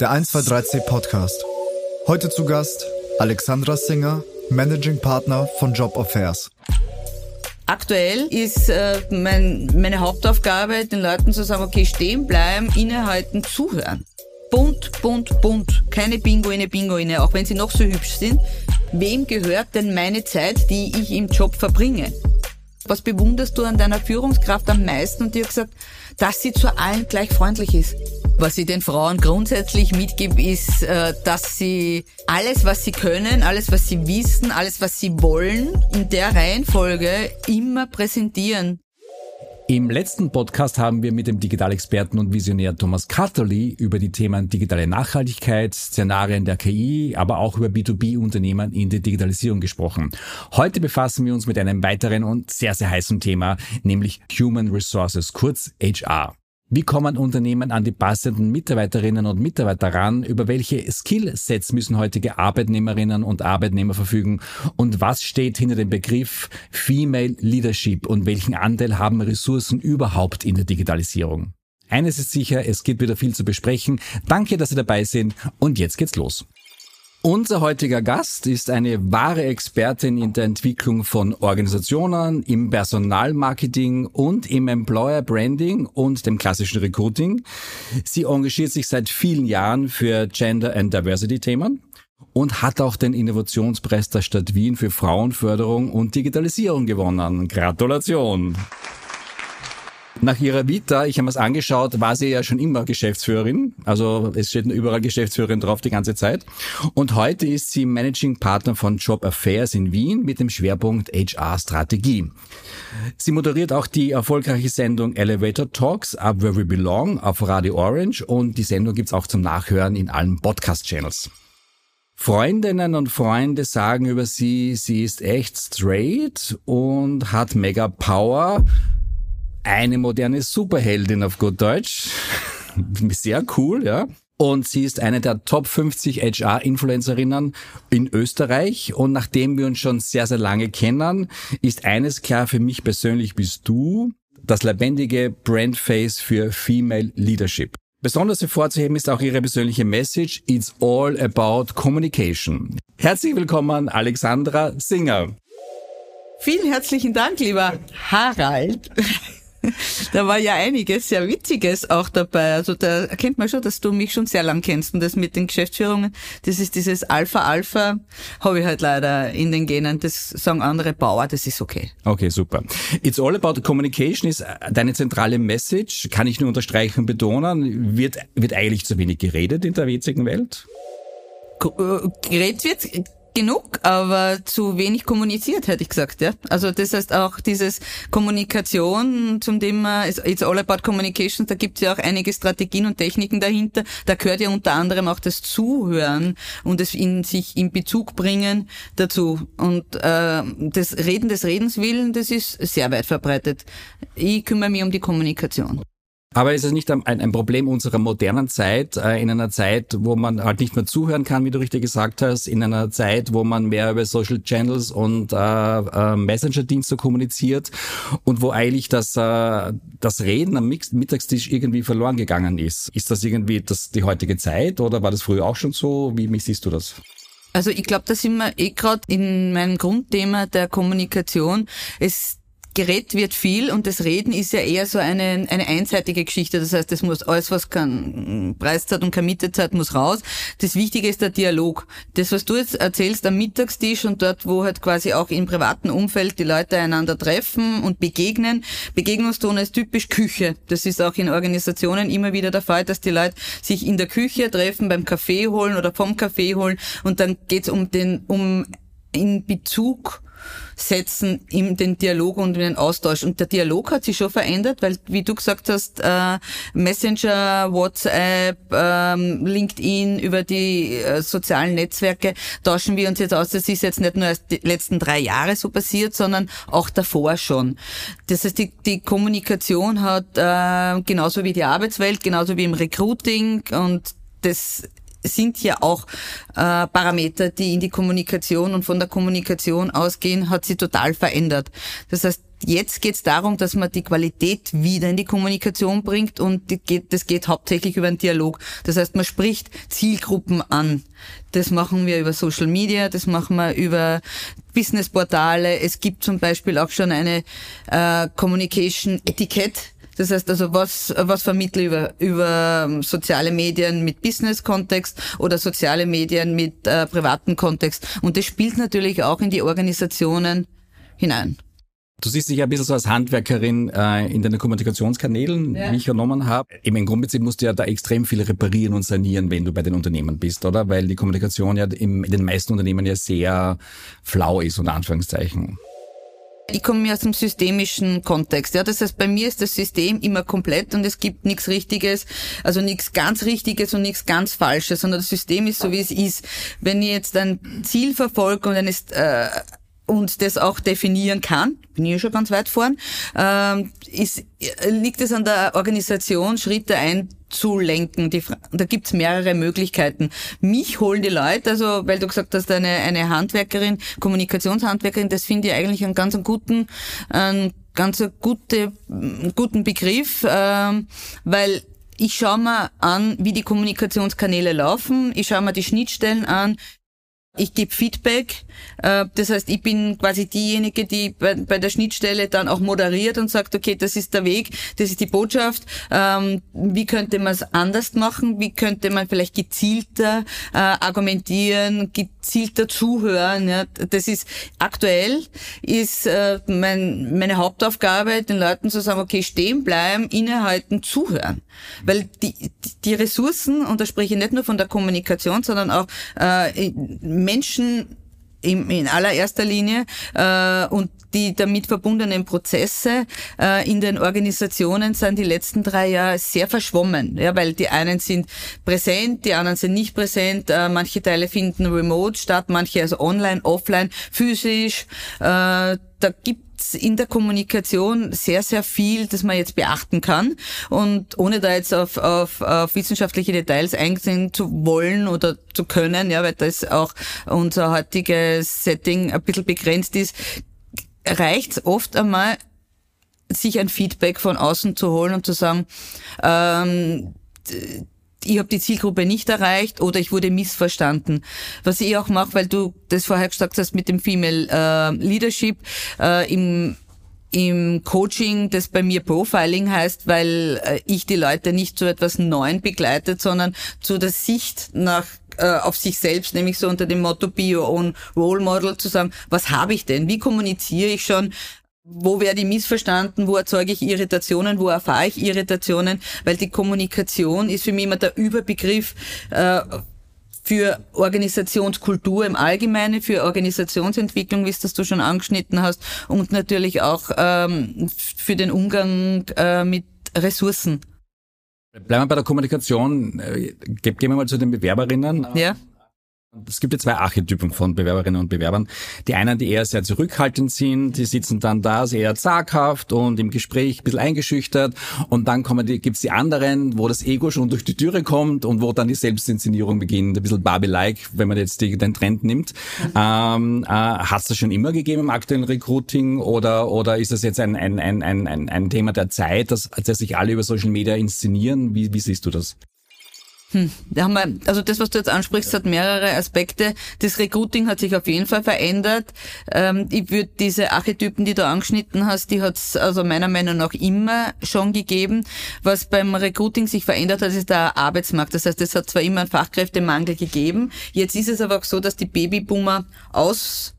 Der 123C Podcast. Heute zu Gast Alexandra Singer, Managing Partner von Job Affairs. Aktuell ist äh, mein, meine Hauptaufgabe, den Leuten zu sagen, okay, stehen bleiben, innehalten, zuhören. Bunt, bunt, bunt. Keine Pinguine, Pinguine, auch wenn sie noch so hübsch sind. Wem gehört denn meine Zeit, die ich im Job verbringe? Was bewunderst du an deiner Führungskraft am meisten? Und die hat gesagt, dass sie zu allen gleich freundlich ist. Was ich den Frauen grundsätzlich mitgebe, ist, äh, dass sie alles, was sie können, alles, was sie wissen, alles, was sie wollen, in der Reihenfolge immer präsentieren. Im letzten Podcast haben wir mit dem Digitalexperten und Visionär Thomas Cutterly über die Themen digitale Nachhaltigkeit, Szenarien der KI, aber auch über B2B-Unternehmen in der Digitalisierung gesprochen. Heute befassen wir uns mit einem weiteren und sehr, sehr heißen Thema, nämlich Human Resources, kurz HR. Wie kommen Unternehmen an die passenden Mitarbeiterinnen und Mitarbeiter ran? Über welche Skillsets müssen heutige Arbeitnehmerinnen und Arbeitnehmer verfügen? Und was steht hinter dem Begriff Female Leadership und welchen Anteil haben Ressourcen überhaupt in der Digitalisierung? Eines ist sicher, es gibt wieder viel zu besprechen. Danke, dass Sie dabei sind und jetzt geht's los. Unser heutiger Gast ist eine wahre Expertin in der Entwicklung von Organisationen, im Personalmarketing und im Employer Branding und dem klassischen Recruiting. Sie engagiert sich seit vielen Jahren für Gender and Diversity Themen und hat auch den Innovationspreis der Stadt Wien für Frauenförderung und Digitalisierung gewonnen. Gratulation! Nach ihrer Vita, ich habe es angeschaut, war sie ja schon immer Geschäftsführerin. Also es steht überall Geschäftsführerin drauf die ganze Zeit. Und heute ist sie Managing Partner von Job Affairs in Wien mit dem Schwerpunkt HR-Strategie. Sie moderiert auch die erfolgreiche Sendung Elevator Talks Up Where We Belong auf Radio Orange und die Sendung gibt's auch zum Nachhören in allen Podcast-Channels. Freundinnen und Freunde sagen über sie, sie ist echt straight und hat mega Power eine moderne Superheldin auf gut Deutsch. Sehr cool, ja. Und sie ist eine der Top 50 HR-Influencerinnen in Österreich. Und nachdem wir uns schon sehr, sehr lange kennen, ist eines klar für mich persönlich bist du das lebendige Brandface für Female Leadership. Besonders hervorzuheben ist auch ihre persönliche Message, It's all about communication. Herzlich willkommen, Alexandra Singer. Vielen herzlichen Dank, lieber Harald da war ja einiges sehr Witziges auch dabei. Also da erkennt man schon, dass du mich schon sehr lang kennst und das mit den Geschäftsführungen, das ist dieses Alpha-Alpha, habe ich halt leider in den Genen. Das sagen andere Bauer, das ist okay. Okay, super. It's all about communication ist deine zentrale Message, kann ich nur unterstreichen und betonen. Wird, wird eigentlich zu wenig geredet in der witzigen Welt? Äh, geredet wird genug, aber zu wenig kommuniziert, hätte ich gesagt, ja. Also das heißt auch dieses Kommunikation zum Thema It's all about communication, da gibt es ja auch einige Strategien und Techniken dahinter. Da gehört ja unter anderem auch das Zuhören und es in sich in Bezug bringen dazu. Und äh, das Reden des Redens willen, das ist sehr weit verbreitet. Ich kümmere mich um die Kommunikation. Aber ist es nicht ein, ein Problem unserer modernen Zeit, äh, in einer Zeit, wo man halt nicht mehr zuhören kann, wie du richtig gesagt hast, in einer Zeit, wo man mehr über Social Channels und äh, äh, Messenger-Dienste kommuniziert und wo eigentlich das, äh, das Reden am Mittagstisch irgendwie verloren gegangen ist? Ist das irgendwie das, die heutige Zeit oder war das früher auch schon so? Wie, wie siehst du das? Also ich glaube, da sind wir eh gerade in meinem Grundthema der Kommunikation. Es geredet wird viel und das Reden ist ja eher so eine, eine einseitige Geschichte. Das heißt, es muss alles, was kein Preiszeit und keine Mietezeit muss raus. Das Wichtige ist der Dialog. Das, was du jetzt erzählst am Mittagstisch und dort, wo halt quasi auch im privaten Umfeld die Leute einander treffen und begegnen. Begegnungstone ist typisch Küche. Das ist auch in Organisationen immer wieder der Fall, dass die Leute sich in der Küche treffen, beim Kaffee holen oder vom Kaffee holen und dann geht's um den, um in Bezug setzen in den Dialog und in den Austausch. Und der Dialog hat sich schon verändert, weil, wie du gesagt hast, äh, Messenger, WhatsApp, ähm, LinkedIn, über die äh, sozialen Netzwerke tauschen wir uns jetzt aus. Das ist jetzt nicht nur erst die letzten drei Jahre so passiert, sondern auch davor schon. Das heißt, die, die Kommunikation hat äh, genauso wie die Arbeitswelt, genauso wie im Recruiting und das sind ja auch äh, Parameter, die in die Kommunikation und von der Kommunikation ausgehen, hat sie total verändert. Das heißt, jetzt geht es darum, dass man die Qualität wieder in die Kommunikation bringt und geht, das geht hauptsächlich über einen Dialog. Das heißt, man spricht Zielgruppen an. Das machen wir über Social Media, das machen wir über Businessportale. Es gibt zum Beispiel auch schon eine äh, Communication Etikett das heißt also, was, was vermittle über, über ähm, soziale Medien mit Business-Kontext oder soziale Medien mit äh, privaten Kontext. Und das spielt natürlich auch in die Organisationen hinein. Du siehst dich ja ein bisschen so als Handwerkerin äh, in deinen Kommunikationskanälen, ja. wie ich genommen habe. Im Grundprinzip musst du ja da extrem viel reparieren und sanieren, wenn du bei den Unternehmen bist, oder? Weil die Kommunikation ja im, in den meisten Unternehmen ja sehr flau ist, unter Anführungszeichen. Ich komme aus dem systemischen Kontext. Ja, das heißt, bei mir ist das System immer komplett und es gibt nichts Richtiges, also nichts ganz Richtiges und nichts ganz Falsches, sondern das System ist so, wie es ist. Wenn ich jetzt ein Ziel verfolge und eines äh, und das auch definieren kann, bin ich schon ganz weit vorn, ähm, ist, liegt es an der Organisation, Schritte einzulenken. Die, da gibt's mehrere Möglichkeiten. Mich holen die Leute, also weil du gesagt hast, eine, eine Handwerkerin, Kommunikationshandwerkerin, das finde ich eigentlich einen ganz guten, einen ganz gute, guten Begriff, ähm, weil ich schaue mir an, wie die Kommunikationskanäle laufen, ich schaue mir die Schnittstellen an, ich gebe Feedback, äh, das heißt, ich bin quasi diejenige, die bei, der Schnittstelle dann auch moderiert und sagt, okay, das ist der Weg, das ist die Botschaft, ähm, wie könnte man es anders machen, wie könnte man vielleicht gezielter äh, argumentieren, gezielter zuhören. Das ist aktuell, ist äh, meine Hauptaufgabe, den Leuten zu sagen, okay, stehen bleiben, innehalten, zuhören. Weil die, die Ressourcen, und da spreche ich nicht nur von der Kommunikation, sondern auch Menschen in, allererster Linie äh, und die damit verbundenen Prozesse äh, in den Organisationen sind die letzten drei Jahre sehr verschwommen, ja, weil die einen sind präsent, die anderen sind nicht präsent, äh, manche Teile finden remote statt, manche also online, offline, physisch. Äh, da gibt's in der Kommunikation sehr, sehr viel, das man jetzt beachten kann. Und ohne da jetzt auf, auf, auf wissenschaftliche Details eingehen zu wollen oder zu können, ja, weil das auch unser heutiges Setting ein bisschen begrenzt ist, reicht's oft einmal, sich ein Feedback von außen zu holen und zu sagen, ähm, ich habe die Zielgruppe nicht erreicht oder ich wurde missverstanden. Was ich auch mache, weil du das vorher gesagt hast mit dem Female äh, Leadership äh, im im Coaching, das bei mir Profiling heißt, weil äh, ich die Leute nicht zu etwas Neuen begleitet, sondern zu der Sicht nach äh, auf sich selbst, nämlich so unter dem Motto Be Your Own Role Model zu sagen, was habe ich denn? Wie kommuniziere ich schon? Wo werde ich missverstanden, wo erzeuge ich Irritationen, wo erfahre ich Irritationen, weil die Kommunikation ist für mich immer der Überbegriff äh, für Organisationskultur im Allgemeinen, für Organisationsentwicklung, wie es das du schon angeschnitten hast, und natürlich auch ähm, für den Umgang äh, mit Ressourcen. Bleiben wir bei der Kommunikation. Äh, gehen wir mal zu den Bewerberinnen. Ja. Es gibt ja zwei Archetypen von Bewerberinnen und Bewerbern. Die einen, die eher sehr zurückhaltend sind, die sitzen dann da sehr zaghaft und im Gespräch ein bisschen eingeschüchtert. Und dann kommen die, gibt's die anderen, wo das Ego schon durch die Türe kommt und wo dann die Selbstinszenierung beginnt. Ein bisschen Barbie-like, wenn man jetzt die, den Trend nimmt. Ähm, äh, Hat das schon immer gegeben im aktuellen Recruiting oder, oder ist das jetzt ein, ein, ein, ein, ein Thema der Zeit, dass, dass sich alle über Social Media inszenieren? Wie, wie siehst du das? Hm, da haben wir, also das, was du jetzt ansprichst, hat mehrere Aspekte. Das Recruiting hat sich auf jeden Fall verändert. Ähm, ich würde diese Archetypen, die du angeschnitten hast, die hat es also meiner Meinung nach immer schon gegeben. Was beim Recruiting sich verändert hat, ist der Arbeitsmarkt. Das heißt, es hat zwar immer einen Fachkräftemangel gegeben. Jetzt ist es aber auch so, dass die Babyboomer aus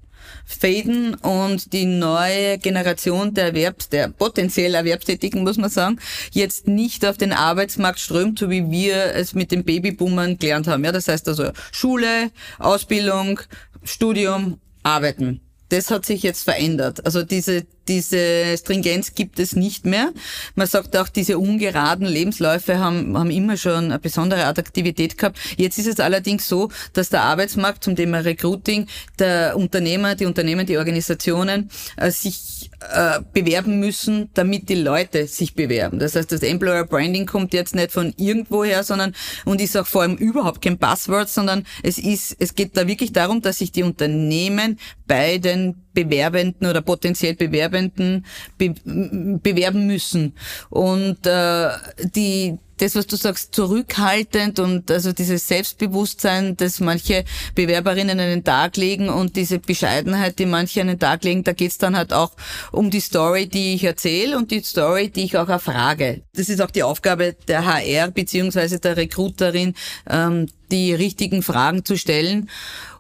faden und die neue Generation der Erwerbs, der potenziell Erwerbstätigen, muss man sagen, jetzt nicht auf den Arbeitsmarkt strömt, so wie wir es mit den Babyboomern gelernt haben. Ja, das heißt also Schule, Ausbildung, Studium, Arbeiten das hat sich jetzt verändert. Also diese, diese Stringenz gibt es nicht mehr. Man sagt auch, diese ungeraden Lebensläufe haben, haben immer schon eine besondere Attraktivität gehabt. Jetzt ist es allerdings so, dass der Arbeitsmarkt zum Thema Recruiting, der Unternehmer, die Unternehmen, die Organisationen äh, sich äh, bewerben müssen, damit die Leute sich bewerben. Das heißt, das Employer Branding kommt jetzt nicht von irgendwoher, sondern und ist auch vor allem überhaupt kein Buzzword, sondern es ist, es geht da wirklich darum, dass sich die Unternehmen bei den Bewerbenden oder potenziell Bewerbenden Bewerbenden be bewerben müssen. Und äh, die das, was du sagst, zurückhaltend und also dieses Selbstbewusstsein, das manche Bewerberinnen an den Tag legen und diese Bescheidenheit, die manche an den Tag legen, da geht's dann halt auch um die Story, die ich erzähle und die Story, die ich auch erfrage. Das ist auch die Aufgabe der HR beziehungsweise der Recruiterin, ähm, die richtigen Fragen zu stellen.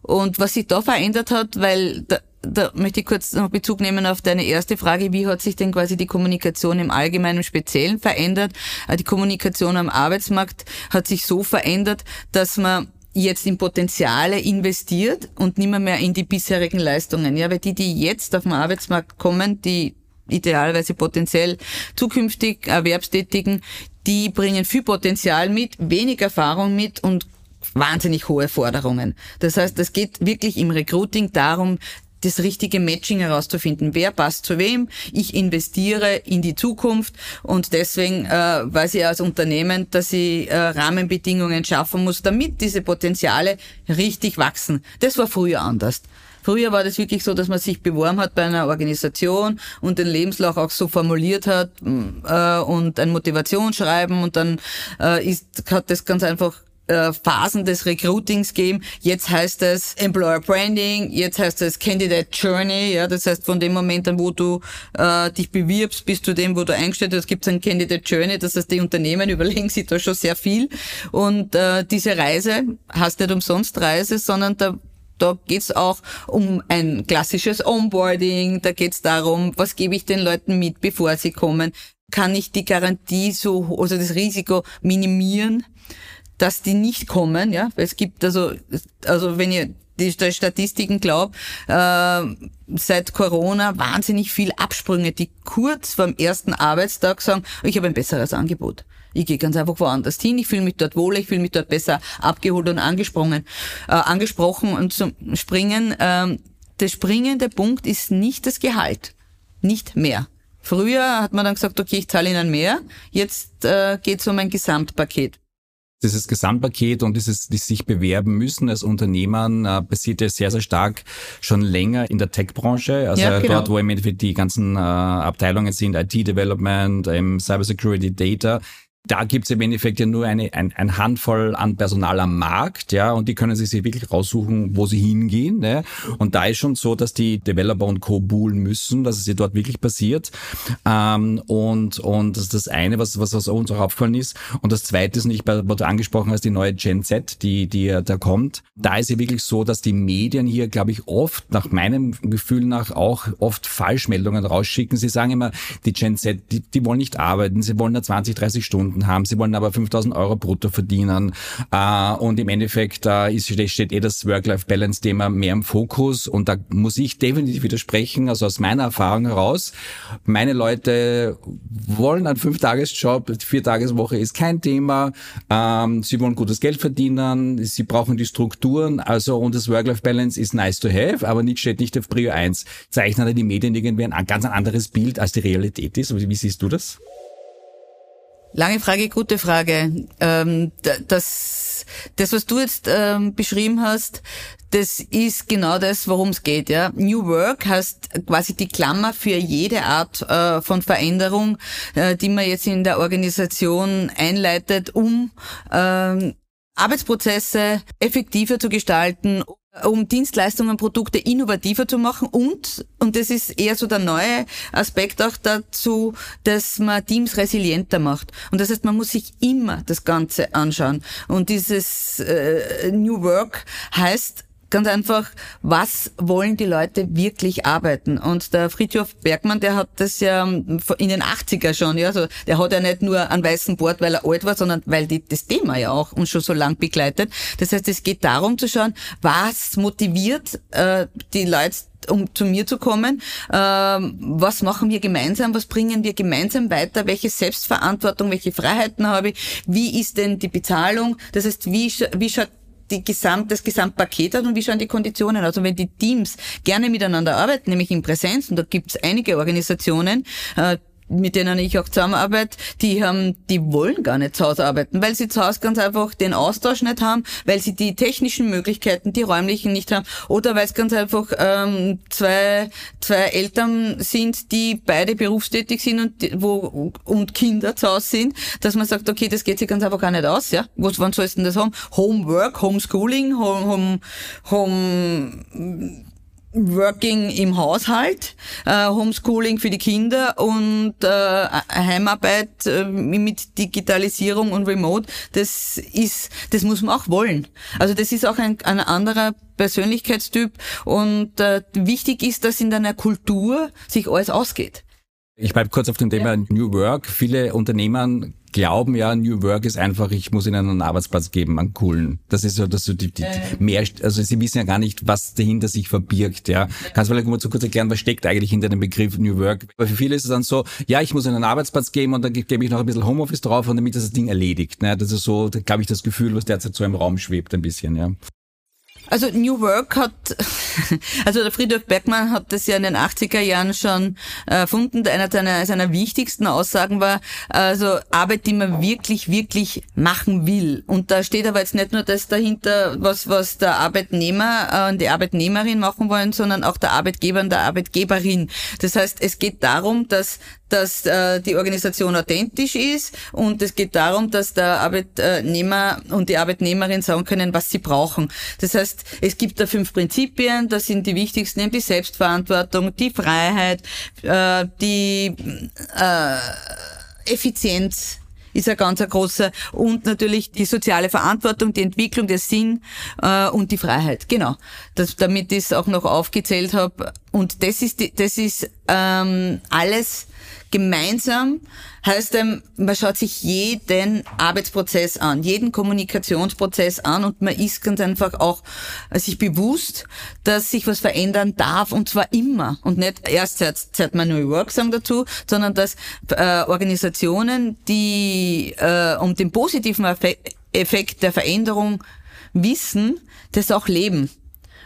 Und was sich da verändert hat, weil da, da möchte ich kurz noch Bezug nehmen auf deine erste Frage. Wie hat sich denn quasi die Kommunikation im Allgemeinen, im Speziellen verändert? Äh, die Kommunikation am Arbeitsmarkt hat sich so verändert, dass man jetzt in Potenziale investiert und nicht mehr, mehr in die bisherigen Leistungen. Ja, weil die, die jetzt auf den Arbeitsmarkt kommen, die idealerweise potenziell zukünftig Erwerbstätigen, die bringen viel Potenzial mit, wenig Erfahrung mit und wahnsinnig hohe Forderungen. Das heißt, es geht wirklich im Recruiting darum, das richtige Matching herauszufinden. Wer passt zu wem? Ich investiere in die Zukunft und deswegen äh, weiß ich als Unternehmen, dass ich äh, Rahmenbedingungen schaffen muss, damit diese Potenziale richtig wachsen. Das war früher anders. Früher war das wirklich so, dass man sich beworben hat bei einer Organisation und den Lebenslauf auch so formuliert hat äh, und ein Motivationsschreiben und dann äh, ist, hat das ganz einfach äh, Phasen des Recruitings geben. Jetzt heißt es Employer Branding, jetzt heißt es Candidate Journey, ja, das heißt von dem Moment an, wo du äh, dich bewirbst, bis zu dem, wo du eingestellt hast, gibt es ein Candidate Journey, das heißt, die Unternehmen überlegen sich da schon sehr viel und äh, diese Reise heißt nicht umsonst Reise, sondern da da geht's auch um ein klassisches Onboarding, da geht's darum, was gebe ich den Leuten mit, bevor sie kommen. Kann ich die Garantie so, also das Risiko minimieren? Dass die nicht kommen, ja. Es gibt also, also wenn ihr die Statistiken glaubt, äh, seit Corona wahnsinnig viel Absprünge, die kurz vorm ersten Arbeitstag sagen, ich habe ein besseres Angebot. Ich gehe ganz einfach woanders hin, ich fühle mich dort wohler, ich fühle mich dort besser abgeholt und angesprochen. Äh, angesprochen und zum Springen. Äh, der springende Punkt ist nicht das Gehalt, nicht mehr. Früher hat man dann gesagt, okay, ich zahle Ihnen mehr, jetzt äh, geht es um ein Gesamtpaket dieses Gesamtpaket und dieses die sich bewerben müssen als Unternehmern äh, passiert ja sehr, sehr stark schon länger in der Tech-Branche. Also ja, genau. dort, wo im Endeffekt die ganzen äh, Abteilungen sind, IT-Development, ähm, Cybersecurity, Data, da gibt's im Endeffekt ja nur eine ein, ein Handvoll an Personal am Markt, ja, und die können sich wirklich raussuchen, wo sie hingehen. Ne? Und da ist schon so, dass die Developer und Co. buhlen müssen, dass es hier dort wirklich passiert. Ähm, und und das ist das eine, was, was, was uns auch aufgefallen ist. Und das zweite ist nicht, was du angesprochen hast, die neue Gen Z, die, die da kommt. Da ist ja wirklich so, dass die Medien hier, glaube ich, oft, nach meinem Gefühl nach, auch oft Falschmeldungen rausschicken. Sie sagen immer, die Gen Z, die, die wollen nicht arbeiten, sie wollen nur 20, 30 Stunden Stunden haben. Sie wollen aber 5000 Euro brutto verdienen. Äh, und im Endeffekt äh, steht eh das Work-Life-Balance-Thema mehr im Fokus. Und da muss ich definitiv widersprechen, also aus meiner Erfahrung heraus. Meine Leute wollen einen Fünf-Tages-Job, Vier-Tages-Woche ist kein Thema. Ähm, sie wollen gutes Geld verdienen. Sie brauchen die Strukturen. Also, und das Work-Life-Balance ist nice to have, aber nicht steht nicht auf Prio 1. Zeichnen die Medien irgendwie ein ganz anderes Bild, als die Realität ist. Wie siehst du das? Lange Frage, gute Frage. Ähm, das, das, was du jetzt ähm, beschrieben hast, das ist genau das, worum es geht. Ja, New Work heißt quasi die Klammer für jede Art äh, von Veränderung, äh, die man jetzt in der Organisation einleitet, um äh, Arbeitsprozesse effektiver zu gestalten, um Dienstleistungen, Produkte innovativer zu machen und, und das ist eher so der neue Aspekt auch dazu, dass man Teams resilienter macht. Und das heißt, man muss sich immer das Ganze anschauen. Und dieses äh, New Work heißt, ganz einfach, was wollen die Leute wirklich arbeiten? Und der Friedhof Bergmann, der hat das ja in den 80er schon, ja, also der hat ja nicht nur einen weißen Bord, weil er alt war, sondern weil die, das Thema ja auch uns schon so lang begleitet. Das heißt, es geht darum zu schauen, was motiviert äh, die Leute um zu mir zu kommen. Ähm, was machen wir gemeinsam? Was bringen wir gemeinsam weiter? Welche Selbstverantwortung, welche Freiheiten habe ich? Wie ist denn die Bezahlung? Das heißt, wie, wie schaut die Gesamt, das Gesamtpaket hat und wie schauen die Konditionen aus. Also wenn die Teams gerne miteinander arbeiten, nämlich in Präsenz, und da gibt es einige Organisationen, äh, mit denen ich auch zusammenarbeite, die haben, die wollen gar nicht zu Hause arbeiten, weil sie zu Hause ganz einfach den Austausch nicht haben, weil sie die technischen Möglichkeiten, die räumlichen nicht haben, oder weil es ganz einfach ähm, zwei, zwei Eltern sind, die beide berufstätig sind und wo und Kinder zu Hause sind, dass man sagt, okay, das geht sich ganz einfach gar nicht aus, ja. Was, wann sollst du denn das haben? Homework, Homeschooling, Home, Home, Home Working im Haushalt, äh, Homeschooling für die Kinder und äh, Heimarbeit äh, mit Digitalisierung und Remote, das ist, das muss man auch wollen. Also das ist auch ein, ein anderer Persönlichkeitstyp und äh, wichtig ist, dass in deiner Kultur sich alles ausgeht. Ich bleibe kurz auf dem Thema ja. New Work. Viele Unternehmen glauben ja, New Work ist einfach, ich muss ihnen einen Arbeitsplatz geben, einen coolen. Das ist so, dass so die, die, die mehr, also sie wissen ja gar nicht, was dahinter sich verbirgt, ja. Kannst du vielleicht mal zu kurz erklären, was steckt eigentlich hinter dem Begriff New Work? Weil für viele ist es dann so, ja, ich muss ihnen einen Arbeitsplatz geben und dann gebe ich noch ein bisschen Homeoffice drauf und damit ist das Ding erledigt, ne. Das ist so, glaube ich, das Gefühl, was derzeit so im Raum schwebt ein bisschen, ja. Also New Work hat, also der Friedrich Bergmann hat das ja in den 80er Jahren schon erfunden. Einer seiner, seiner wichtigsten Aussagen war, also Arbeit, die man wirklich, wirklich machen will. Und da steht aber jetzt nicht nur das dahinter, was, was der Arbeitnehmer und die Arbeitnehmerin machen wollen, sondern auch der Arbeitgeber und der Arbeitgeberin. Das heißt, es geht darum, dass dass äh, die Organisation authentisch ist und es geht darum, dass der Arbeitnehmer und die Arbeitnehmerin sagen können, was sie brauchen. Das heißt, es gibt da fünf Prinzipien, das sind die wichtigsten, eben die Selbstverantwortung, die Freiheit, äh, die äh, Effizienz, ist ein ganz großer und natürlich die soziale Verantwortung, die Entwicklung, der Sinn äh, und die Freiheit. Genau, das, damit ich es auch noch aufgezählt habe. Und das ist die, das ist ähm, alles gemeinsam heißt, ähm, man schaut sich jeden Arbeitsprozess an, jeden Kommunikationsprozess an und man ist ganz einfach auch sich bewusst, dass sich was verändern darf und zwar immer und nicht erst seit, seit Manual Work sagen dazu, sondern dass äh, Organisationen, die äh, um den positiven Effekt der Veränderung wissen, das auch leben.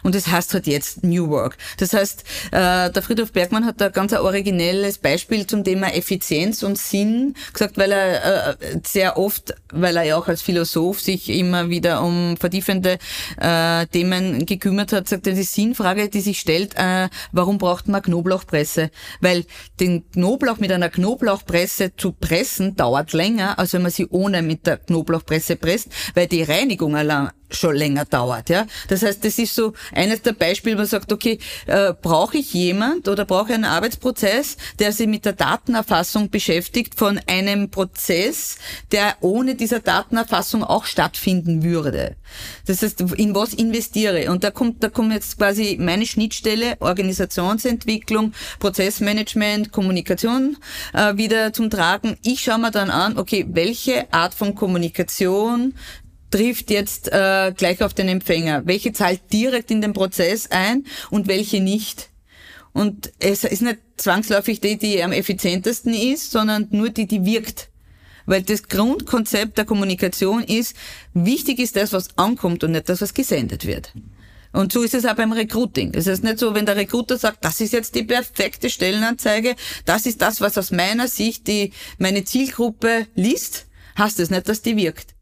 Und das heißt halt jetzt New Work. Das heißt, äh, der Friedhof Bergmann hat da ganz ein originelles Beispiel zum Thema Effizienz und Sinn gesagt, weil er äh, sehr oft, weil er ja auch als Philosoph sich immer wieder um vertiefende äh, Themen gekümmert hat, sagt er, die Sinnfrage, die sich stellt, äh, warum braucht man Knoblauchpresse? Weil den Knoblauch mit einer Knoblauchpresse zu pressen dauert länger, als wenn man sie ohne mit der Knoblauchpresse presst, weil die Reinigung allein schon länger dauert. Ja, das heißt, das ist so eines der Beispiele, wo man sagt, okay, äh, brauche ich jemand oder brauche einen Arbeitsprozess, der sich mit der Datenerfassung beschäftigt von einem Prozess, der ohne dieser Datenerfassung auch stattfinden würde. Das heißt, in was investiere? Und da kommt, da kommt jetzt quasi meine Schnittstelle, Organisationsentwicklung, Prozessmanagement, Kommunikation äh, wieder zum Tragen. Ich schaue mir dann an, okay, welche Art von Kommunikation trifft jetzt äh, gleich auf den Empfänger. Welche zahlt direkt in den Prozess ein und welche nicht? Und es ist nicht zwangsläufig die, die am effizientesten ist, sondern nur die, die wirkt. Weil das Grundkonzept der Kommunikation ist, wichtig ist das, was ankommt und nicht das, was gesendet wird. Und so ist es auch beim Recruiting. Es ist nicht so, wenn der Recruiter sagt, das ist jetzt die perfekte Stellenanzeige, das ist das, was aus meiner Sicht die, meine Zielgruppe liest, heißt es nicht, dass die wirkt.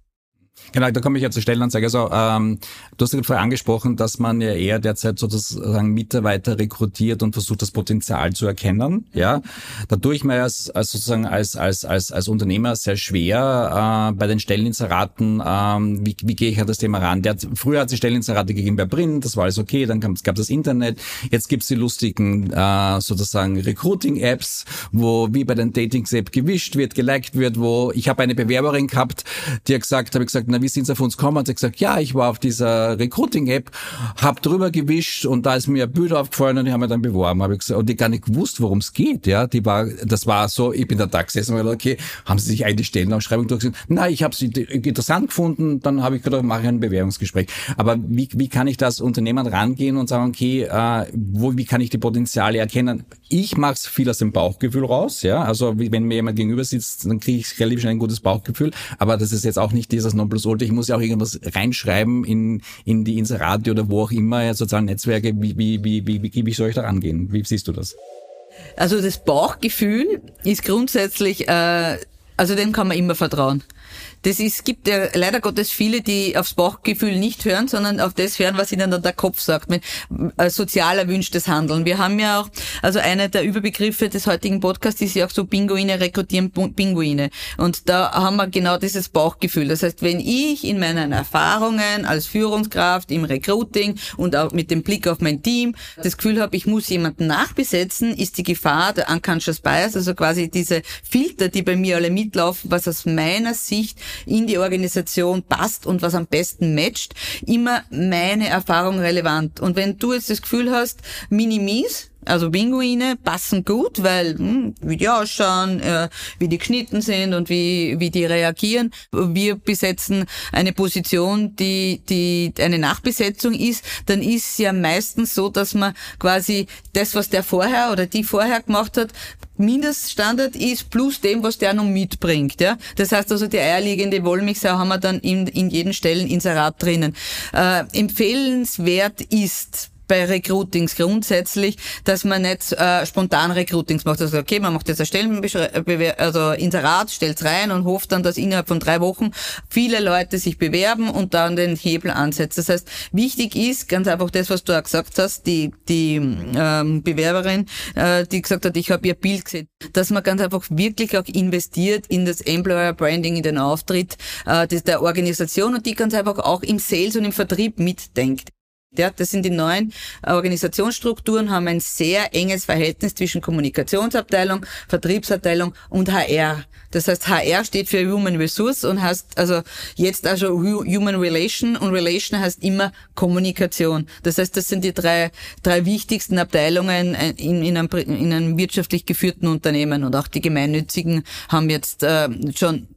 Genau, da komme ich ja zur Stellenanzeige. Also ähm, du hast ja vorher angesprochen, dass man ja eher derzeit sozusagen Mitarbeiter rekrutiert und versucht, das Potenzial zu erkennen. Ja, da tue ich mir als, als sozusagen als als als als Unternehmer sehr schwer äh, bei den Stelleninseraten. Ähm, wie, wie gehe ich an das Thema ran? Der, früher hat es Stelleninserate gegeben bei Print, das war alles okay. Dann gab es gab das Internet. Jetzt gibt's die lustigen äh, sozusagen Recruiting-Apps, wo wie bei den Datings-App gewischt wird, geliked wird. Wo ich habe eine Bewerberin gehabt, die hat gesagt, habe ich gesagt, na, wie sind Sie auf uns gekommen? Hat sie gesagt, ja, ich war auf dieser Recruiting-App, hab drüber gewischt und da ist mir ein Bild aufgefallen und ich habe mich dann beworben. Hab ich gesagt, und ich gar nicht gewusst, worum es geht. Ja, die war, das war so, ich bin da da gesessen und okay, haben Sie sich eine Stellenausschreibung durchgesehen? Nein, ich habe sie interessant gefunden, dann habe ich gedacht, mache ich ein Bewerbungsgespräch. Aber wie, wie kann ich das Unternehmen rangehen und sagen, okay, äh, wo, wie kann ich die Potenziale erkennen? Ich mache es viel aus dem Bauchgefühl raus, ja. Also wenn mir jemand gegenüber sitzt, dann kriege ich relativ schnell ein gutes Bauchgefühl. Aber das ist jetzt auch nicht dieses Nonplusultra. Ich muss ja auch irgendwas reinschreiben in, in die Inserate oder wo auch immer, sozialen Netzwerke. Wie, wie, wie, wie, wie, wie soll ich da rangehen? Wie siehst du das? Also das Bauchgefühl ist grundsätzlich, äh, also dem kann man immer vertrauen. Das ist, gibt ja leider Gottes viele, die aufs Bauchgefühl nicht hören, sondern auf das hören, was ihnen dann der Kopf sagt, mit äh, sozial erwünschtes Handeln. Wir haben ja auch, also einer der Überbegriffe des heutigen Podcasts ist ja auch so Pinguine rekrutieren Pinguine. Und da haben wir genau dieses Bauchgefühl. Das heißt, wenn ich in meinen Erfahrungen als Führungskraft im Recruiting und auch mit dem Blick auf mein Team das Gefühl habe, ich muss jemanden nachbesetzen, ist die Gefahr der unconscious bias, also quasi diese Filter, die bei mir alle mitlaufen, was aus meiner Sicht in die Organisation passt und was am besten matcht, immer meine Erfahrung relevant. Und wenn du jetzt das Gefühl hast, Minimis, also Pinguine passen gut, weil hm, wie die ausschauen, äh, wie die geschnitten sind und wie wie die reagieren. Wir besetzen eine Position, die die eine Nachbesetzung ist, dann ist ja meistens so, dass man quasi das, was der vorher oder die vorher gemacht hat, Mindeststandard ist plus dem, was der noch mitbringt. Ja? Das heißt also, die eierliegende Wollmilchsau haben wir dann in, in jeden Stellen Inserat drinnen. Äh, empfehlenswert ist bei Recruitings grundsätzlich, dass man nicht äh, spontan Recruitings macht. Also okay, man macht jetzt eine Stellenbewer also Inserat, stellt's rein und hofft dann, dass innerhalb von drei Wochen viele Leute sich bewerben und dann den Hebel ansetzt. Das heißt, wichtig ist ganz einfach das, was du auch gesagt hast, die die ähm, Bewerberin, äh, die gesagt hat, ich habe ihr Bild gesehen, dass man ganz einfach wirklich auch investiert in das Employer Branding, in den Auftritt äh, der Organisation und die ganz einfach auch im Sales und im Vertrieb mitdenkt. Ja, das sind die neuen Organisationsstrukturen, haben ein sehr enges Verhältnis zwischen Kommunikationsabteilung, Vertriebsabteilung und HR. Das heißt, HR steht für Human Resource und heißt also jetzt also Human Relation und Relation heißt immer Kommunikation. Das heißt, das sind die drei, drei wichtigsten Abteilungen in, in, einem, in einem wirtschaftlich geführten Unternehmen und auch die gemeinnützigen haben jetzt äh, schon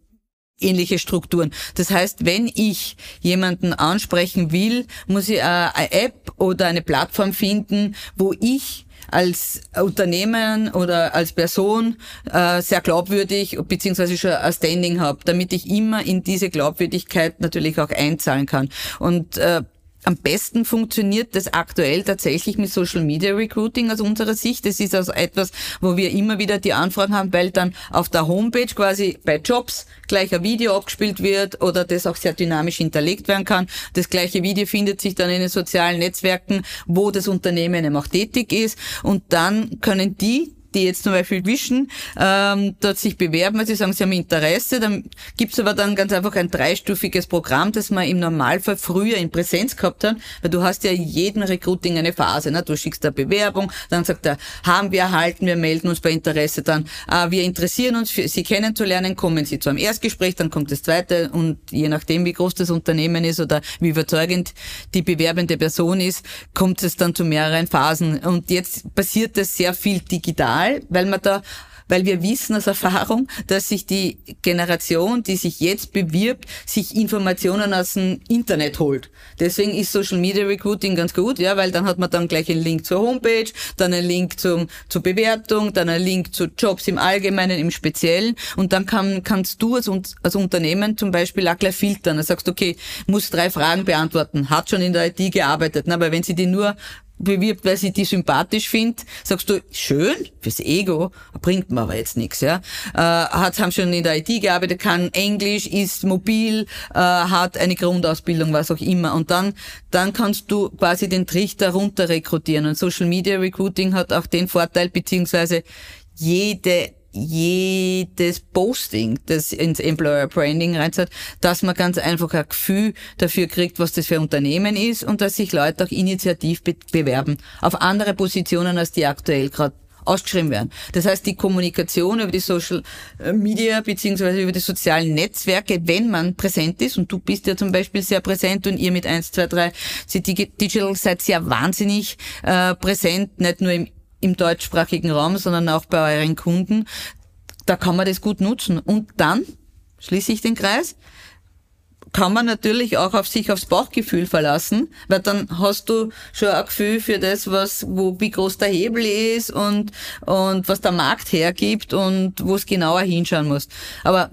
ähnliche Strukturen. Das heißt, wenn ich jemanden ansprechen will, muss ich eine App oder eine Plattform finden, wo ich als Unternehmen oder als Person äh, sehr glaubwürdig beziehungsweise schon ein Standing habe, damit ich immer in diese Glaubwürdigkeit natürlich auch einzahlen kann. Und äh, am besten funktioniert das aktuell tatsächlich mit Social Media Recruiting aus unserer Sicht. Das ist also etwas, wo wir immer wieder die Anfragen haben, weil dann auf der Homepage quasi bei Jobs gleich ein Video abgespielt wird oder das auch sehr dynamisch hinterlegt werden kann. Das gleiche Video findet sich dann in den sozialen Netzwerken, wo das Unternehmen eben auch tätig ist und dann können die die jetzt zum Beispiel wischen, ähm, dort sich bewerben, weil sie sagen, sie haben Interesse. Dann gibt's aber dann ganz einfach ein dreistufiges Programm, das man im Normalfall früher in Präsenz gehabt hat, weil du hast ja jeden Recruiting eine Phase. Ne? Du schickst eine Bewerbung, dann sagt er, haben wir erhalten, wir melden uns bei Interesse dann. Äh, wir interessieren uns, für Sie kennenzulernen, kommen Sie zu einem Erstgespräch, dann kommt das zweite und je nachdem, wie groß das Unternehmen ist oder wie überzeugend die bewerbende Person ist, kommt es dann zu mehreren Phasen. Und jetzt passiert das sehr viel digital normal, weil man da weil wir wissen aus Erfahrung, dass sich die Generation, die sich jetzt bewirbt, sich Informationen aus dem Internet holt. Deswegen ist Social Media Recruiting ganz gut, ja, weil dann hat man dann gleich einen Link zur Homepage, dann einen Link zum, zur Bewertung, dann einen Link zu Jobs im Allgemeinen, im Speziellen und dann kann, kannst du als, als Unternehmen zum Beispiel auch gleich filtern. Du sagst, okay, muss drei Fragen beantworten, hat schon in der IT gearbeitet, na, aber wenn sie die nur bewirbt, weil sie die sympathisch findet, sagst du, schön, fürs Ego, bringt mir aber jetzt nichts, ja. Äh, hat, haben schon in der IT gearbeitet, kann Englisch, ist mobil, äh, hat eine Grundausbildung, was auch immer. Und dann, dann kannst du quasi den Trichter runter rekrutieren. Und Social Media Recruiting hat auch den Vorteil, beziehungsweise jede jedes Posting, das ins Employer Branding reinzahlt, dass man ganz einfach ein Gefühl dafür kriegt, was das für ein Unternehmen ist und dass sich Leute auch initiativ be bewerben auf andere Positionen, als die aktuell gerade ausgeschrieben werden. Das heißt, die Kommunikation über die Social Media beziehungsweise über die sozialen Netzwerke, wenn man präsent ist, und du bist ja zum Beispiel sehr präsent und ihr mit 1, 2, 3 Digital seid sehr wahnsinnig äh, präsent, nicht nur im im deutschsprachigen Raum, sondern auch bei euren Kunden. Da kann man das gut nutzen. Und dann, schließe ich den Kreis, kann man natürlich auch auf sich aufs Bauchgefühl verlassen, weil dann hast du schon ein Gefühl für das, was, wo, wie groß der Hebel ist und, und was der Markt hergibt und wo es genauer hinschauen muss. Aber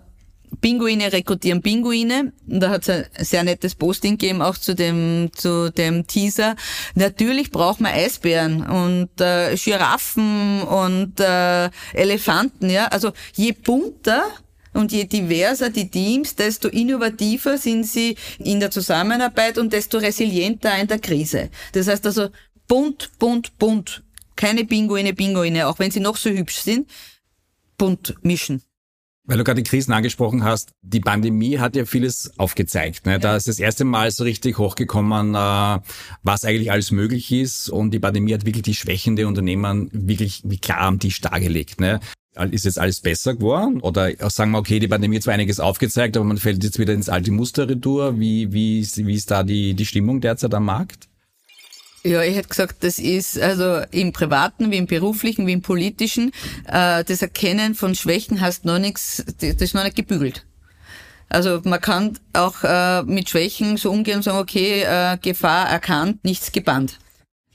Pinguine rekrutieren Pinguine. Und da hat es ein sehr nettes Posting gegeben, auch zu dem, zu dem Teaser. Natürlich braucht man Eisbären und äh, Giraffen und äh, Elefanten, ja. Also je bunter und je diverser die Teams, desto innovativer sind sie in der Zusammenarbeit und desto resilienter in der Krise. Das heißt also bunt, bunt, bunt. Keine Pinguine, Pinguine, auch wenn sie noch so hübsch sind, bunt mischen. Weil du gerade die Krisen angesprochen hast, die Pandemie hat ja vieles aufgezeigt. Ne? Da ist das erste Mal so richtig hochgekommen, äh, was eigentlich alles möglich ist. Und die Pandemie hat wirklich die Schwächen der Unternehmen wirklich wie klar am Tisch dargelegt. Ne? Ist jetzt alles besser geworden? Oder sagen wir, okay, die Pandemie hat zwar einiges aufgezeigt, aber man fällt jetzt wieder ins alte Muster retour. Wie, wie, wie ist da die, die Stimmung derzeit am Markt? Ja, ich hätte gesagt, das ist also im privaten, wie im beruflichen, wie im politischen, äh, das Erkennen von Schwächen heißt noch nichts, das ist noch nicht gebügelt. Also man kann auch äh, mit Schwächen so umgehen und sagen, okay, äh, Gefahr erkannt, nichts gebannt.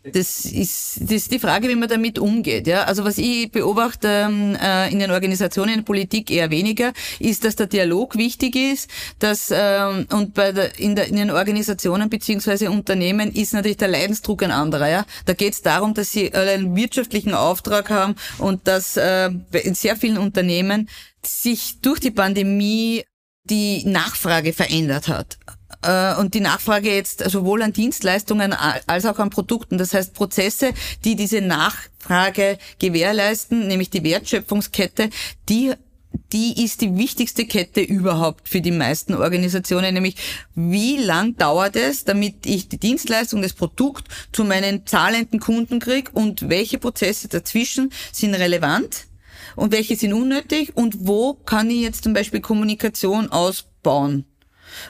Das ist, das ist die Frage, wie man damit umgeht. Ja? Also was ich beobachte ähm, äh, in den Organisationen, in der Politik eher weniger, ist, dass der Dialog wichtig ist, dass ähm, und bei der, in, der, in den Organisationen beziehungsweise Unternehmen ist natürlich der Leidensdruck ein anderer. Ja? Da geht es darum, dass sie einen wirtschaftlichen Auftrag haben und dass äh, in sehr vielen Unternehmen sich durch die Pandemie die Nachfrage verändert hat. Äh, und die Nachfrage jetzt sowohl an Dienstleistungen als auch an Produkten. Das heißt Prozesse, die diese Nachfrage gewährleisten, nämlich die Wertschöpfungskette, die die ist die wichtigste Kette überhaupt für die meisten Organisationen, nämlich wie lang dauert es, damit ich die Dienstleistung, das Produkt zu meinen zahlenden Kunden kriege und welche Prozesse dazwischen sind relevant und welche sind unnötig und wo kann ich jetzt zum Beispiel Kommunikation ausbauen.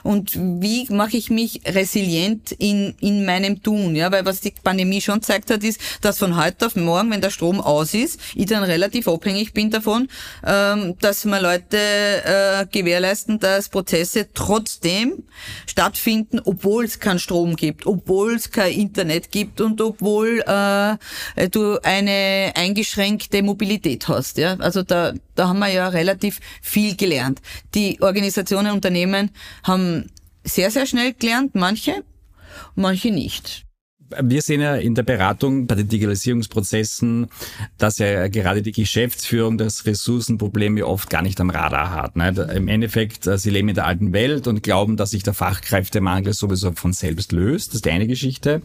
Und wie mache ich mich resilient in, in meinem Tun? Ja, weil was die Pandemie schon zeigt hat, ist, dass von heute auf morgen, wenn der Strom aus ist, ich dann relativ abhängig bin davon, ähm, dass wir Leute äh, gewährleisten, dass Prozesse trotzdem stattfinden, obwohl es keinen Strom gibt, obwohl es kein Internet gibt und obwohl äh, du eine eingeschränkte Mobilität hast. Ja, also da, da haben wir ja relativ viel gelernt. Die Organisationen, Unternehmen haben haben sehr, sehr schnell gelernt, manche, manche nicht. Wir sehen ja in der Beratung bei den Digitalisierungsprozessen, dass ja gerade die Geschäftsführung das Ressourcenproblem ja oft gar nicht am Radar hat. Ne? Im Endeffekt, äh, sie leben in der alten Welt und glauben, dass sich der Fachkräftemangel sowieso von selbst löst. Das ist die eine Geschichte.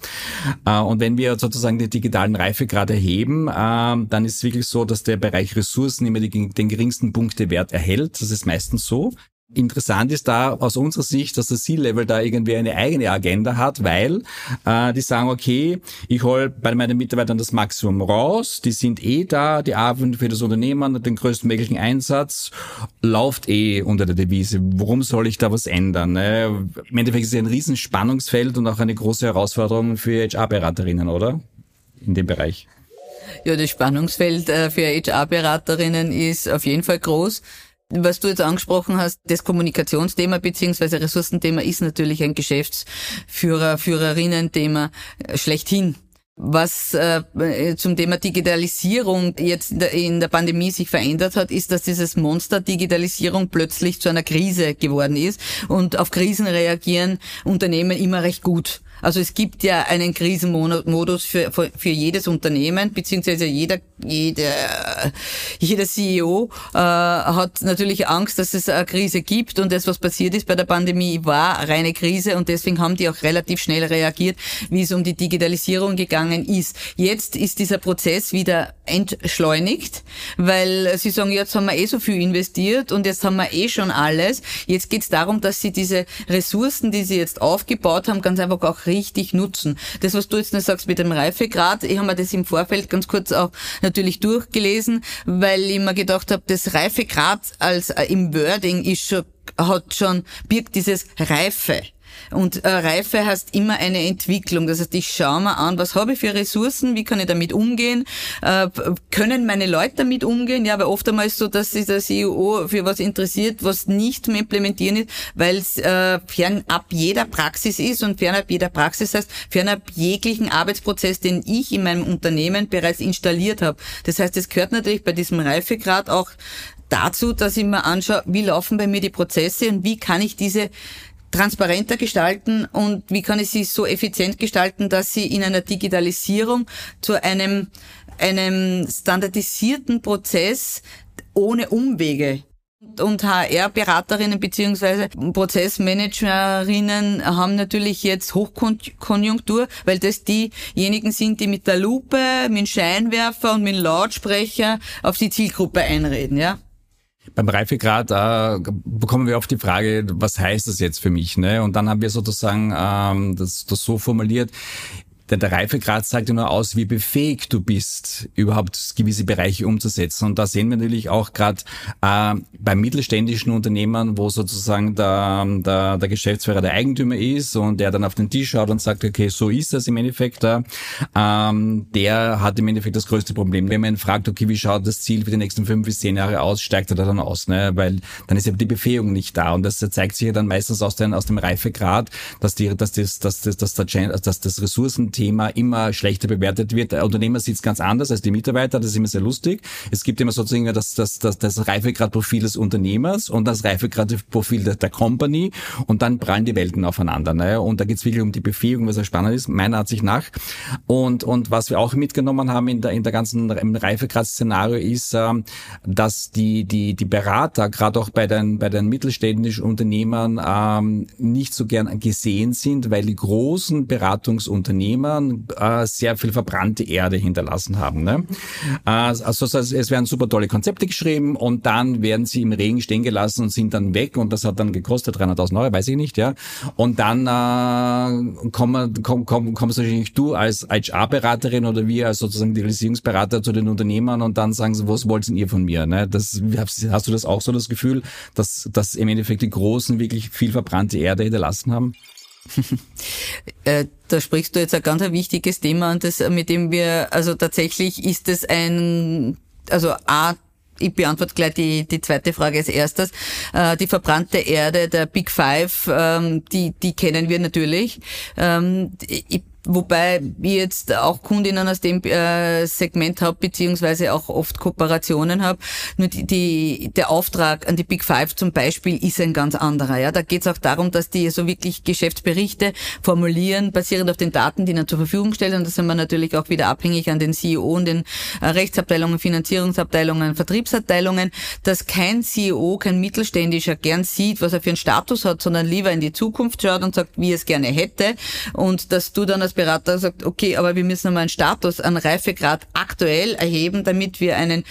Äh, und wenn wir sozusagen die digitalen Reife gerade erheben, äh, dann ist es wirklich so, dass der Bereich Ressourcen immer den geringsten Punktewert erhält. Das ist meistens so. Interessant ist da aus unserer Sicht, dass das C-Level da irgendwie eine eigene Agenda hat, weil äh, die sagen, okay, ich hol bei meinen Mitarbeitern das Maximum raus, die sind eh da, die arbeiten für das Unternehmen, den größten möglichen Einsatz, läuft eh unter der Devise. Warum soll ich da was ändern? Ne? Im Endeffekt ist es ein Riesenspannungsfeld und auch eine große Herausforderung für HR-Beraterinnen, oder? In dem Bereich. Ja, das Spannungsfeld äh, für HR-Beraterinnen ist auf jeden Fall groß. Was du jetzt angesprochen hast, das Kommunikationsthema beziehungsweise Ressourcenthema ist natürlich ein Geschäftsführer, Führerinnen-Thema schlechthin. Was äh, zum Thema Digitalisierung jetzt in der Pandemie sich verändert hat, ist, dass dieses Monster Digitalisierung plötzlich zu einer Krise geworden ist. Und auf Krisen reagieren Unternehmen immer recht gut. Also es gibt ja einen Krisenmodus für, für, jedes Unternehmen, beziehungsweise jeder, jeder, jeder CEO äh, hat natürlich Angst, dass es eine Krise gibt und das, was passiert ist bei der Pandemie, war eine reine Krise und deswegen haben die auch relativ schnell reagiert, wie es um die Digitalisierung gegangen ist. Jetzt ist dieser Prozess wieder entschleunigt, weil sie sagen, jetzt haben wir eh so viel investiert und jetzt haben wir eh schon alles. Jetzt geht es darum, dass sie diese Ressourcen, die sie jetzt aufgebaut haben, ganz einfach auch richtig nutzen. Das, was du jetzt noch sagst mit dem Reifegrad, ich habe mir das im Vorfeld ganz kurz auch natürlich durchgelesen, weil ich mir gedacht habe, das Reifegrad als äh, im Wording ist schon hat schon birgt dieses Reife. Und äh, Reife heißt immer eine Entwicklung. Das heißt, ich schaue mir an, was habe ich für Ressourcen, wie kann ich damit umgehen, äh, können meine Leute damit umgehen? Ja, aber oft einmal ist so, dass sich der CEO für was interessiert, was nicht zum Implementieren ist, weil es äh, fernab jeder Praxis ist und fernab jeder Praxis heißt fernab jeglichen Arbeitsprozess, den ich in meinem Unternehmen bereits installiert habe. Das heißt, es gehört natürlich bei diesem Reifegrad auch dazu, dass ich mir anschaue, wie laufen bei mir die Prozesse und wie kann ich diese transparenter gestalten und wie kann ich sie so effizient gestalten, dass sie in einer Digitalisierung zu einem, einem standardisierten Prozess ohne Umwege und HR-Beraterinnen beziehungsweise Prozessmanagerinnen haben natürlich jetzt Hochkonjunktur, weil das diejenigen sind, die mit der Lupe, mit dem Scheinwerfer und mit dem Lautsprecher auf die Zielgruppe einreden, ja. Beim Reifegrad äh, bekommen wir oft die Frage, was heißt das jetzt für mich? Ne? Und dann haben wir sozusagen ähm, das, das so formuliert, denn der Reifegrad sagt ja nur aus, wie befähigt du bist, überhaupt gewisse Bereiche umzusetzen. Und da sehen wir natürlich auch gerade äh, bei mittelständischen Unternehmern, wo sozusagen der, der, der Geschäftsführer der Eigentümer ist und der dann auf den Tisch schaut und sagt, okay, so ist das im Endeffekt ähm, der hat im Endeffekt das größte Problem. Wenn man ihn fragt, okay, wie schaut das Ziel für die nächsten fünf bis zehn Jahre aus, steigt er da dann aus, ne? weil dann ist eben die Befähigung nicht da. Und das zeigt sich ja dann meistens aus, den, aus dem Reifegrad, dass, die, dass, das, dass, das, dass, der, dass das Ressourcen Thema immer schlechter bewertet wird. Der Unternehmer sieht es ganz anders als die Mitarbeiter, das ist immer sehr lustig. Es gibt immer sozusagen das, das, das, das Reifegradprofil des Unternehmers und das Reifegradprofil der, der Company und dann prallen die Welten aufeinander. Ne? Und da geht es wirklich um die Befähigung, was sehr spannend ist, meiner Ansicht nach. Und, und was wir auch mitgenommen haben in der, in der ganzen Reifegrad-Szenario ist, äh, dass die, die, die Berater, gerade auch bei den, bei den mittelständischen Unternehmern, ähm, nicht so gern gesehen sind, weil die großen Beratungsunternehmen äh, sehr viel verbrannte Erde hinterlassen haben. Ne? Äh, also es werden super tolle Konzepte geschrieben und dann werden sie im Regen stehen gelassen und sind dann weg und das hat dann gekostet 300.000 Euro, weiß ich nicht, ja. Und dann äh, kommen, komm, komm, kommst wahrscheinlich du als HR-Beraterin oder wir als sozusagen Digitalisierungsberater zu den Unternehmern und dann sagen sie, was wollten ihr von mir? Ne? Das, hast du das auch so das Gefühl, dass, dass im Endeffekt die Großen wirklich viel verbrannte Erde hinterlassen haben? Äh, da sprichst du jetzt ein ganz wichtiges Thema und das, mit dem wir, also tatsächlich ist es ein, also A, ich beantworte gleich die, die zweite Frage als erstes. Äh, die verbrannte Erde der Big Five, ähm, die, die kennen wir natürlich. Ähm, ich Wobei ich jetzt auch Kundinnen aus dem äh, Segment habe, beziehungsweise auch oft Kooperationen habe. Nur die, die, der Auftrag an die Big Five zum Beispiel ist ein ganz anderer. Ja, Da geht es auch darum, dass die so wirklich Geschäftsberichte formulieren, basierend auf den Daten, die ihnen zur Verfügung stellen. Und da sind wir natürlich auch wieder abhängig an den CEO und den äh, Rechtsabteilungen, Finanzierungsabteilungen, Vertriebsabteilungen, dass kein CEO, kein Mittelständischer gern sieht, was er für einen Status hat, sondern lieber in die Zukunft schaut und sagt, wie er es gerne hätte. Und dass du dann als Berater sagt, okay, aber wir müssen einmal einen Status, einen Reifegrad aktuell erheben, damit wir einen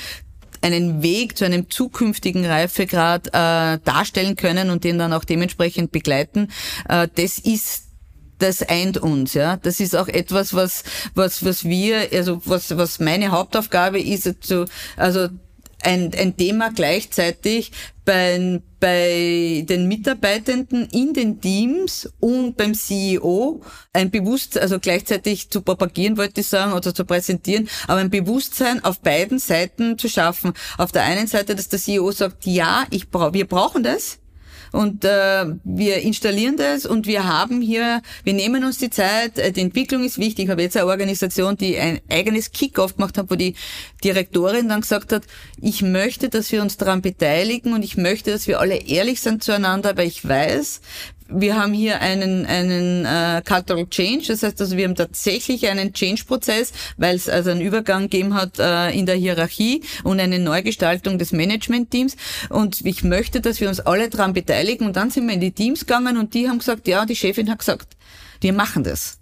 einen Weg zu einem zukünftigen Reifegrad äh, darstellen können und den dann auch dementsprechend begleiten. Äh, das ist das eint uns, ja. Das ist auch etwas, was, was, was wir, also was, was meine Hauptaufgabe ist, also, also ein, ein Thema gleichzeitig bei, bei den Mitarbeitenden in den Teams und beim CEO ein Bewusstsein, also gleichzeitig zu propagieren, wollte ich sagen, oder zu präsentieren, aber ein Bewusstsein auf beiden Seiten zu schaffen. Auf der einen Seite, dass der CEO sagt, ja, ich brauch, wir brauchen das, und äh, wir installieren das und wir haben hier, wir nehmen uns die Zeit, äh, die Entwicklung ist wichtig. Ich habe jetzt eine Organisation, die ein eigenes Kick-off gemacht hat, wo die Direktorin dann gesagt hat, ich möchte, dass wir uns daran beteiligen und ich möchte, dass wir alle ehrlich sind zueinander, weil ich weiß, wir haben hier einen, einen äh, Cultural Change, das heißt also, wir haben tatsächlich einen Change-Prozess, weil es also einen Übergang gegeben hat äh, in der Hierarchie und eine Neugestaltung des Management-Teams. Und ich möchte, dass wir uns alle daran beteiligen. Und dann sind wir in die Teams gegangen und die haben gesagt, ja, die Chefin hat gesagt, wir machen das.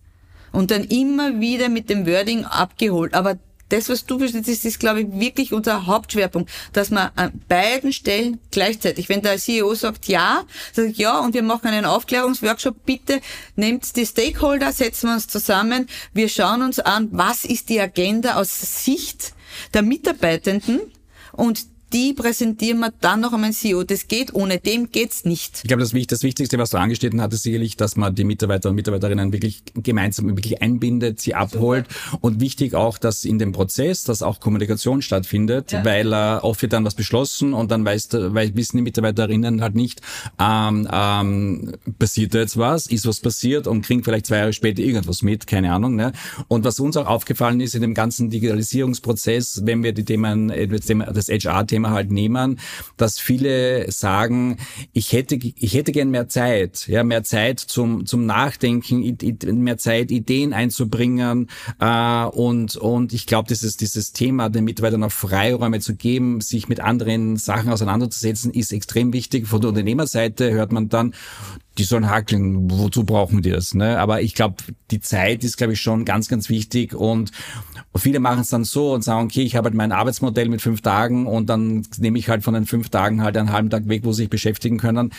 Und dann immer wieder mit dem Wording abgeholt. Aber das, was du ist, ist, glaube ich, wirklich unser Hauptschwerpunkt, dass man an beiden Stellen gleichzeitig, wenn der CEO sagt ja, sage ich ja und wir machen einen Aufklärungsworkshop, bitte nehmt die Stakeholder, setzen wir uns zusammen, wir schauen uns an, was ist die Agenda aus Sicht der Mitarbeitenden und die präsentieren wir dann noch einmal CEO. Das geht, ohne dem geht's nicht. Ich glaube, das, das Wichtigste, was du angestellt hast, ist sicherlich, dass man die Mitarbeiter und Mitarbeiterinnen wirklich gemeinsam wirklich einbindet, sie abholt und wichtig auch, dass in dem Prozess, dass auch Kommunikation stattfindet, ja. weil äh, oft wird dann was beschlossen und dann weiß, weil wissen die Mitarbeiterinnen halt nicht, ähm, ähm, passiert da jetzt was, ist was passiert und kriegen vielleicht zwei Jahre später irgendwas mit, keine Ahnung. Ne? Und was uns auch aufgefallen ist in dem ganzen Digitalisierungsprozess, wenn wir die Themen, äh, das HR-Thema Thema halt nehmen, dass viele sagen, ich hätte, ich hätte gern mehr Zeit, ja, mehr Zeit zum, zum Nachdenken, mehr Zeit, Ideen einzubringen, äh, und, und ich glaube, dieses, dieses Thema, den Mitarbeitern auch Freiräume zu geben, sich mit anderen Sachen auseinanderzusetzen, ist extrem wichtig. Von der Unternehmerseite hört man dann, die sollen hackeln, wozu brauchen die das? Ne? Aber ich glaube, die Zeit ist, glaube ich, schon ganz, ganz wichtig und viele machen es dann so und sagen, okay, ich habe halt mein Arbeitsmodell mit fünf Tagen und dann nehme ich halt von den fünf Tagen halt einen halben Tag weg, wo sie sich beschäftigen können.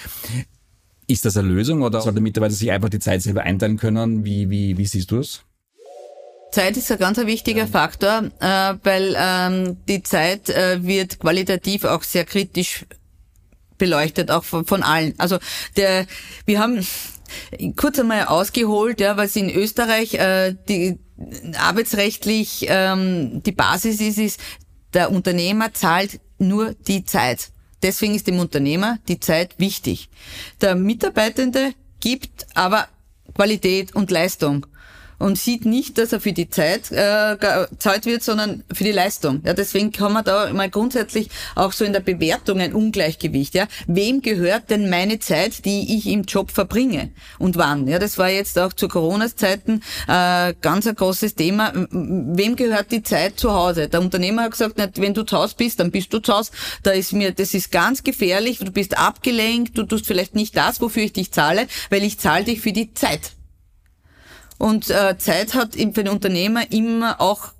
Ist das eine Lösung oder soll der Mitarbeiter sich einfach die Zeit selber einteilen können? Wie, wie, wie siehst du es? Zeit ist ein ganz wichtiger Faktor, äh, weil ähm, die Zeit äh, wird qualitativ auch sehr kritisch beleuchtet, auch von, von allen. Also der, wir haben kurz einmal ausgeholt, ja, was in Österreich äh, die arbeitsrechtlich ähm, die Basis ist, ist, der Unternehmer zahlt nur die Zeit. Deswegen ist dem Unternehmer die Zeit wichtig. Der Mitarbeitende gibt aber Qualität und Leistung und sieht nicht, dass er für die Zeit äh, gezahlt wird, sondern für die Leistung. Ja, deswegen kann man da mal grundsätzlich auch so in der Bewertung ein Ungleichgewicht. Ja, wem gehört denn meine Zeit, die ich im Job verbringe und wann? Ja, das war jetzt auch zu Corona-Zeiten äh, ganz ein großes Thema. Wem gehört die Zeit zu Hause? Der Unternehmer hat gesagt, nicht, wenn du zu Hause bist, dann bist du zu Hause. Da ist mir, das ist ganz gefährlich. Du bist abgelenkt. Du tust vielleicht nicht das, wofür ich dich zahle, weil ich zahle dich für die Zeit. Und äh, Zeit hat für den Unternehmer immer auch,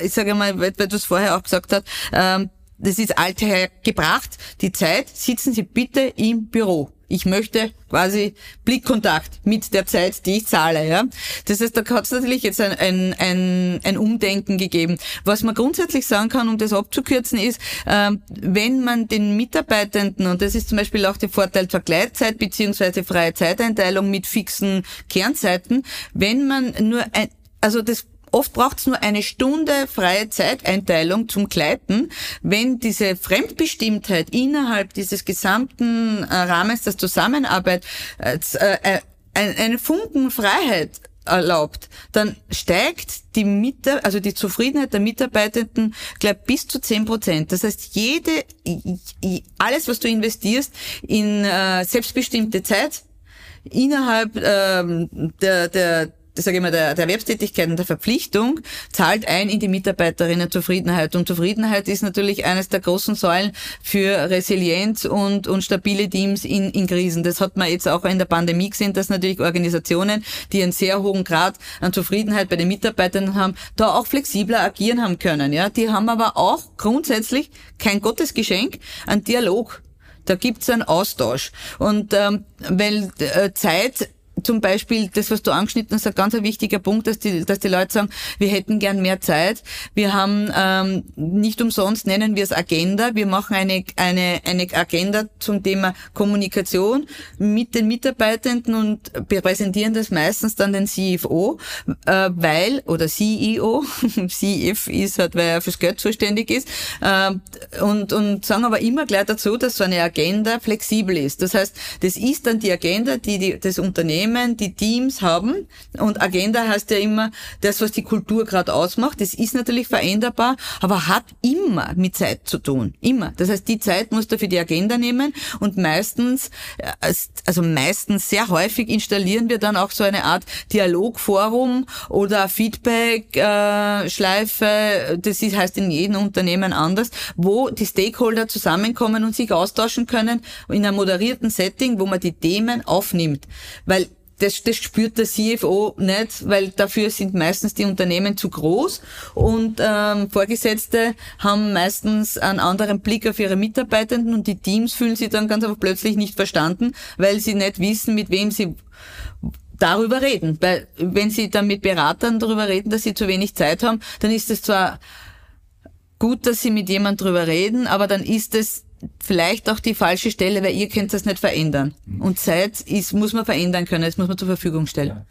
ich sage mal, weil, du es vorher auch gesagt hast, ähm, das ist alther gebracht, die Zeit, sitzen Sie bitte im Büro. Ich möchte quasi Blickkontakt mit der Zeit, die ich zahle. Ja? Das heißt, da hat es natürlich jetzt ein, ein, ein, ein Umdenken gegeben. Was man grundsätzlich sagen kann, um das abzukürzen, ist, äh, wenn man den Mitarbeitenden, und das ist zum Beispiel auch der Vorteil zur Gleitzeit beziehungsweise freie Zeiteinteilung mit fixen Kernzeiten, wenn man nur ein, also das Oft braucht es nur eine Stunde freie Zeiteinteilung zum Gleiten. Wenn diese Fremdbestimmtheit innerhalb dieses gesamten äh, Rahmens der Zusammenarbeit äh, äh, eine Funken Freiheit erlaubt, dann steigt die Mitar also die Zufriedenheit der Mitarbeitenden gleich bis zu zehn Prozent. Das heißt, jede, alles, was du investierst in äh, selbstbestimmte Zeit innerhalb ähm, der, der, sage ich mal, der, der Erwerbstätigkeit und der Verpflichtung zahlt ein in die Mitarbeiterinnenzufriedenheit. Und Zufriedenheit ist natürlich eines der großen Säulen für Resilienz und, und stabile Teams in, in Krisen. Das hat man jetzt auch in der Pandemie gesehen, dass natürlich Organisationen, die einen sehr hohen Grad an Zufriedenheit bei den Mitarbeitern haben, da auch flexibler agieren haben können. Ja, Die haben aber auch grundsätzlich kein Gottesgeschenk, an Dialog. Da gibt's einen Austausch. Und ähm, weil äh, Zeit zum Beispiel das, was du angeschnitten hast, ein ganz wichtiger Punkt, dass die, dass die Leute sagen, wir hätten gern mehr Zeit. Wir haben ähm, nicht umsonst nennen wir es Agenda. Wir machen eine, eine, eine Agenda zum Thema Kommunikation mit den Mitarbeitenden und präsentieren das meistens dann den CFO, äh, weil, oder CEO, CF ist halt, weil er fürs Geld zuständig ist, äh, und, und sagen aber immer gleich dazu, dass so eine Agenda flexibel ist. Das heißt, das ist dann die Agenda, die, die das Unternehmen Unternehmen, die Teams haben. Und Agenda heißt ja immer das, was die Kultur gerade ausmacht. Das ist natürlich veränderbar, aber hat immer mit Zeit zu tun. Immer. Das heißt, die Zeit musst du für die Agenda nehmen und meistens, äh, also meistens sehr häufig installieren wir dann auch so eine Art Dialogforum oder Feedback-Schleife. Äh, das heißt in jedem Unternehmen anders, wo die Stakeholder zusammenkommen und sich austauschen können in einem moderierten Setting, wo man die Themen aufnimmt. Weil das, das spürt der CFO nicht, weil dafür sind meistens die Unternehmen zu groß und ähm, Vorgesetzte haben meistens einen anderen Blick auf ihre Mitarbeitenden und die Teams fühlen sich dann ganz einfach plötzlich nicht verstanden, weil sie nicht wissen, mit wem sie darüber reden. Weil wenn sie dann mit Beratern darüber reden, dass sie zu wenig Zeit haben, dann ist es zwar gut, dass sie mit jemand drüber reden, aber dann ist es vielleicht auch die falsche Stelle, weil ihr könnt das nicht verändern. Mhm. Und Zeit ist, muss man verändern können, das muss man zur Verfügung stellen.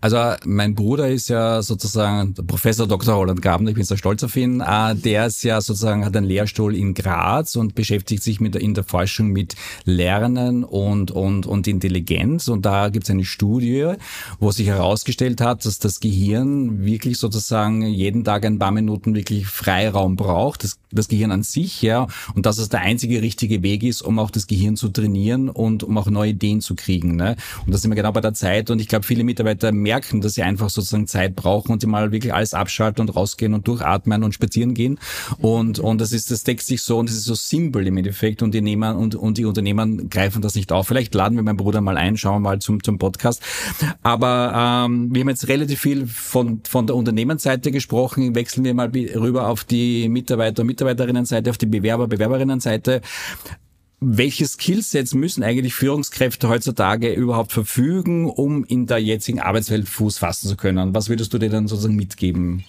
Also mein Bruder ist ja sozusagen Professor Dr. Roland Gabner, ich bin sehr stolz auf ihn. Äh, der ist ja sozusagen, hat einen Lehrstuhl in Graz und beschäftigt sich mit der, in der Forschung mit Lernen und, und, und Intelligenz. Und da gibt es eine Studie, wo sich herausgestellt hat, dass das Gehirn wirklich sozusagen jeden Tag ein paar Minuten wirklich Freiraum braucht. Das das Gehirn an sich, ja, und dass es der einzige richtige Weg ist, um auch das Gehirn zu trainieren und um auch neue Ideen zu kriegen. Ne? Und das sind wir genau bei der Zeit. Und ich glaube, viele Mitarbeiter merken, dass sie einfach sozusagen Zeit brauchen und sie mal wirklich alles abschalten und rausgehen und durchatmen und spazieren gehen. Und, und das ist, das deckt sich so und das ist so simpel im Endeffekt. Und die Nehmer und, und die Unternehmen greifen das nicht auf. Vielleicht laden wir meinen Bruder mal ein, schauen wir mal zum, zum Podcast. Aber ähm, wir haben jetzt relativ viel von, von der Unternehmensseite gesprochen. Wechseln wir mal rüber auf die Mitarbeiter und Mitarbeiterinnenseite, auf die Bewerber, Bewerberinnenseite welche Skillsets müssen eigentlich Führungskräfte heutzutage überhaupt verfügen, um in der jetzigen Arbeitswelt Fuß fassen zu können? Was würdest du dir dann sozusagen mitgeben?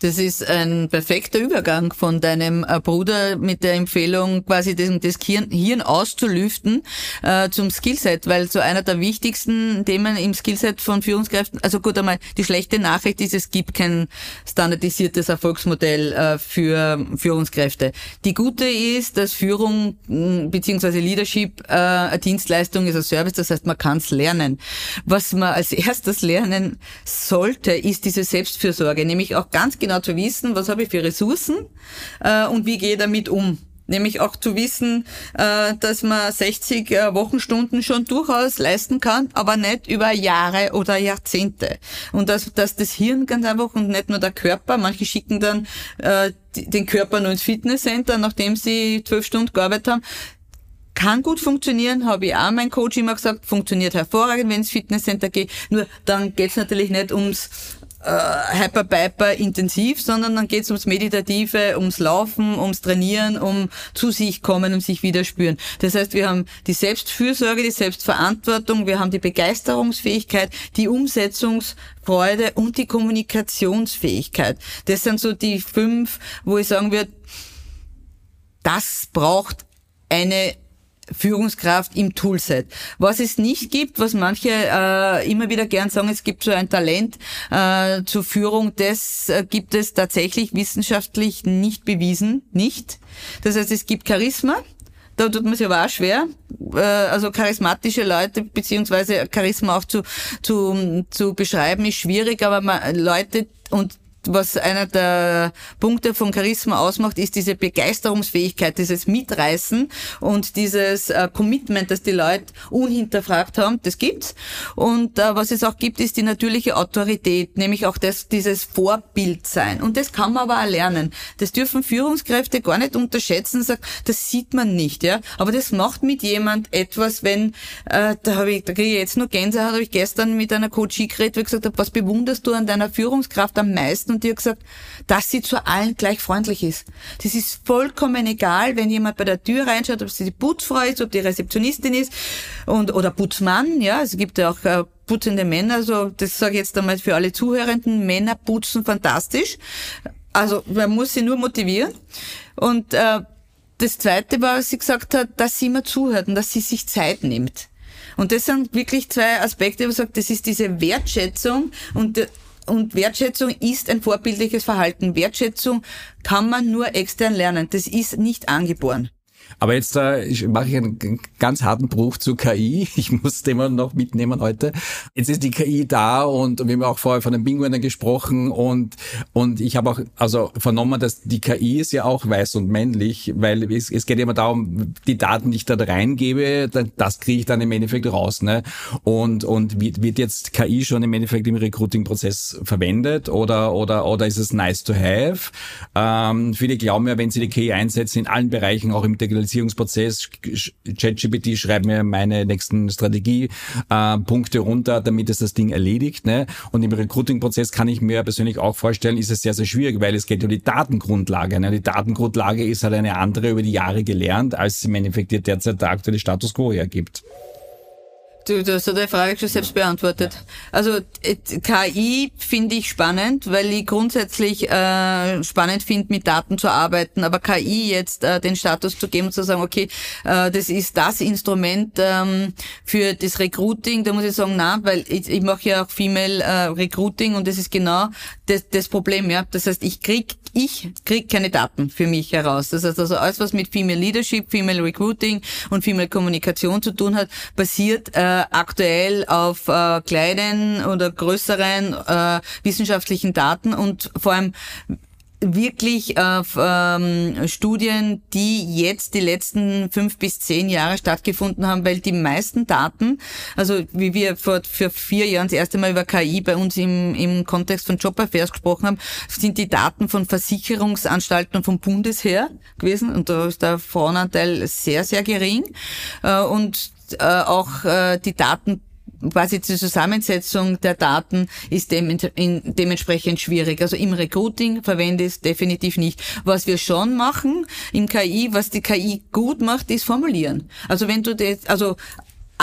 Das ist ein perfekter Übergang von deinem äh, Bruder mit der Empfehlung, quasi das, Hirn auszulüften äh, zum Skillset, weil so einer der wichtigsten Themen im Skillset von Führungskräften, also gut einmal, die schlechte Nachricht ist, es gibt kein standardisiertes Erfolgsmodell äh, für Führungskräfte. Die gute ist, dass Führung bzw. Leadership äh, eine Dienstleistung ist, ein Service, das heißt, man kann es lernen. Was man als erstes lernen sollte, ist diese Selbstfürsorge, nämlich auch ganz genau zu wissen, was habe ich für Ressourcen äh, und wie gehe ich damit um. Nämlich auch zu wissen, äh, dass man 60 äh, Wochenstunden schon durchaus leisten kann, aber nicht über Jahre oder Jahrzehnte. Und dass, dass das Hirn ganz einfach und nicht nur der Körper, manche schicken dann äh, den Körper nur ins Fitnesscenter, nachdem sie zwölf Stunden gearbeitet haben, kann gut funktionieren, habe ich auch mein Coach immer gesagt, funktioniert hervorragend, wenn ins Fitnesscenter geht. Nur dann geht's natürlich nicht ums äh, Hyper-Piper intensiv, sondern dann geht es ums Meditative, ums Laufen, ums Trainieren, um zu sich kommen, um sich wieder spüren. Das heißt, wir haben die Selbstfürsorge, die Selbstverantwortung, wir haben die Begeisterungsfähigkeit, die Umsetzungsfreude und die Kommunikationsfähigkeit. Das sind so die fünf, wo ich sagen würde, das braucht eine Führungskraft im Toolset. Was es nicht gibt, was manche äh, immer wieder gern sagen, es gibt so ein Talent äh, zur Führung, das äh, gibt es tatsächlich wissenschaftlich nicht bewiesen, nicht. Das heißt, es gibt Charisma, da tut man sich aber auch schwer. Äh, also charismatische Leute beziehungsweise Charisma auch zu, zu, zu beschreiben ist schwierig, aber man, Leute und was einer der Punkte von Charisma ausmacht, ist diese Begeisterungsfähigkeit, dieses Mitreißen und dieses äh, Commitment, das die Leute unhinterfragt haben, das gibt's. Und äh, was es auch gibt, ist die natürliche Autorität, nämlich auch das, dieses Vorbild sein. Und das kann man aber auch lernen. Das dürfen Führungskräfte gar nicht unterschätzen, sagt, das sieht man nicht, ja. Aber das macht mit jemand etwas, wenn, äh, da habe ich, da kriege ich jetzt nur Gänsehaut, habe ich gestern mit einer Coachie geredet, ich gesagt habe, was bewunderst du an deiner Führungskraft am meisten? Und die hat gesagt, dass sie zu allen gleich freundlich ist. Das ist vollkommen egal, wenn jemand bei der Tür reinschaut, ob sie die Putzfrau ist, ob die Rezeptionistin ist und oder Putzmann, ja, es gibt ja auch äh, putzende Männer, also das sage ich jetzt einmal für alle Zuhörenden, Männer putzen fantastisch. Also man muss sie nur motivieren. Und äh, das Zweite war, was sie gesagt hat, dass sie immer zuhört und dass sie sich Zeit nimmt. Und das sind wirklich zwei Aspekte, wo ich sage, das ist diese Wertschätzung und und Wertschätzung ist ein vorbildliches Verhalten. Wertschätzung kann man nur extern lernen. Das ist nicht angeboren. Aber jetzt äh, ich mache ich einen ganz harten Bruch zu KI. Ich muss den mal noch mitnehmen heute. Jetzt ist die KI da und wir haben auch vorher von den Pinguinen gesprochen und und ich habe auch also vernommen, dass die KI ist ja auch weiß und männlich, weil es, es geht immer darum, die Daten, die ich da reingebe, das kriege ich dann im Endeffekt raus. Ne? Und und wird, wird jetzt KI schon im Endeffekt im Recruiting-Prozess verwendet oder oder oder ist es nice to have? Ähm, viele glauben ja, wenn sie die KI einsetzen in allen Bereichen, auch im Digitalisierungsprozess. ChatGPT schreibt mir meine nächsten Strategiepunkte äh, runter, damit es das Ding erledigt. Ne? Und im Recruiting-Prozess kann ich mir persönlich auch vorstellen, ist es sehr, sehr schwierig, weil es geht um die Datengrundlage. Ne? Die Datengrundlage ist halt eine andere über die Jahre gelernt, als im Endeffekt derzeit der aktuelle Status quo hergibt. Du, du hast ja die Frage schon selbst beantwortet. Also KI finde ich spannend, weil ich grundsätzlich äh, spannend finde, mit Daten zu arbeiten. Aber KI jetzt äh, den Status zu geben und zu sagen, okay, äh, das ist das Instrument ähm, für das Recruiting, da muss ich sagen, na, weil ich, ich mache ja auch Female äh, Recruiting und das ist genau das, das Problem. Ja, das heißt, ich krieg ich krieg keine Daten für mich heraus. Das heißt also alles, was mit Female Leadership, Female Recruiting und Female Kommunikation zu tun hat, basiert äh, aktuell auf äh, kleinen oder größeren äh, wissenschaftlichen Daten und vor allem wirklich auf ähm, Studien, die jetzt die letzten fünf bis zehn Jahre stattgefunden haben, weil die meisten Daten, also wie wir vor für vier Jahren das erste Mal über KI bei uns im, im Kontext von Jobaffairs gesprochen haben, sind die Daten von Versicherungsanstalten und vom Bundesheer gewesen und da ist der Frauenanteil sehr, sehr gering. Äh, und äh, auch äh, die Daten quasi die Zusammensetzung der Daten ist dementsprechend schwierig. Also im Recruiting verwende ich es definitiv nicht. Was wir schon machen im KI, was die KI gut macht, ist formulieren. Also wenn du das, also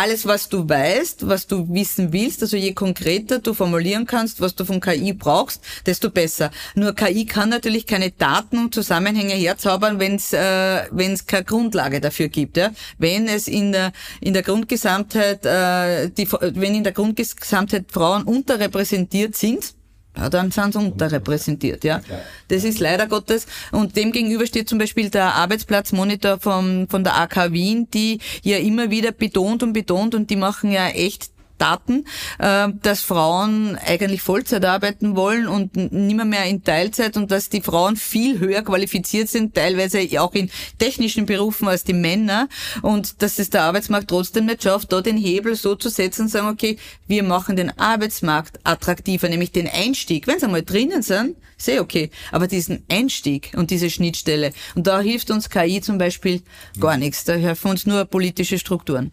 alles, was du weißt, was du wissen willst, also je konkreter du formulieren kannst, was du von KI brauchst, desto besser. Nur KI kann natürlich keine Daten und Zusammenhänge herzaubern, wenn es äh, wenn's keine Grundlage dafür gibt. Ja? Wenn es in der in der Grundgesamtheit äh, die, wenn in der Grundgesamtheit Frauen unterrepräsentiert sind, ja, dann sind sie unterrepräsentiert, ja. Das ist leider Gottes. Und dem gegenüber steht zum Beispiel der Arbeitsplatzmonitor vom, von der AK Wien, die ja immer wieder betont und betont und die machen ja echt Daten, äh, dass Frauen eigentlich Vollzeit arbeiten wollen und nimmer mehr in Teilzeit und dass die Frauen viel höher qualifiziert sind, teilweise auch in technischen Berufen als die Männer und dass es der Arbeitsmarkt trotzdem nicht schafft, da den Hebel so zu setzen und sagen, okay, wir machen den Arbeitsmarkt attraktiver, nämlich den Einstieg. Wenn sie einmal drinnen sind, sehr okay, aber diesen Einstieg und diese Schnittstelle und da hilft uns KI zum Beispiel gar nichts, da helfen uns nur politische Strukturen.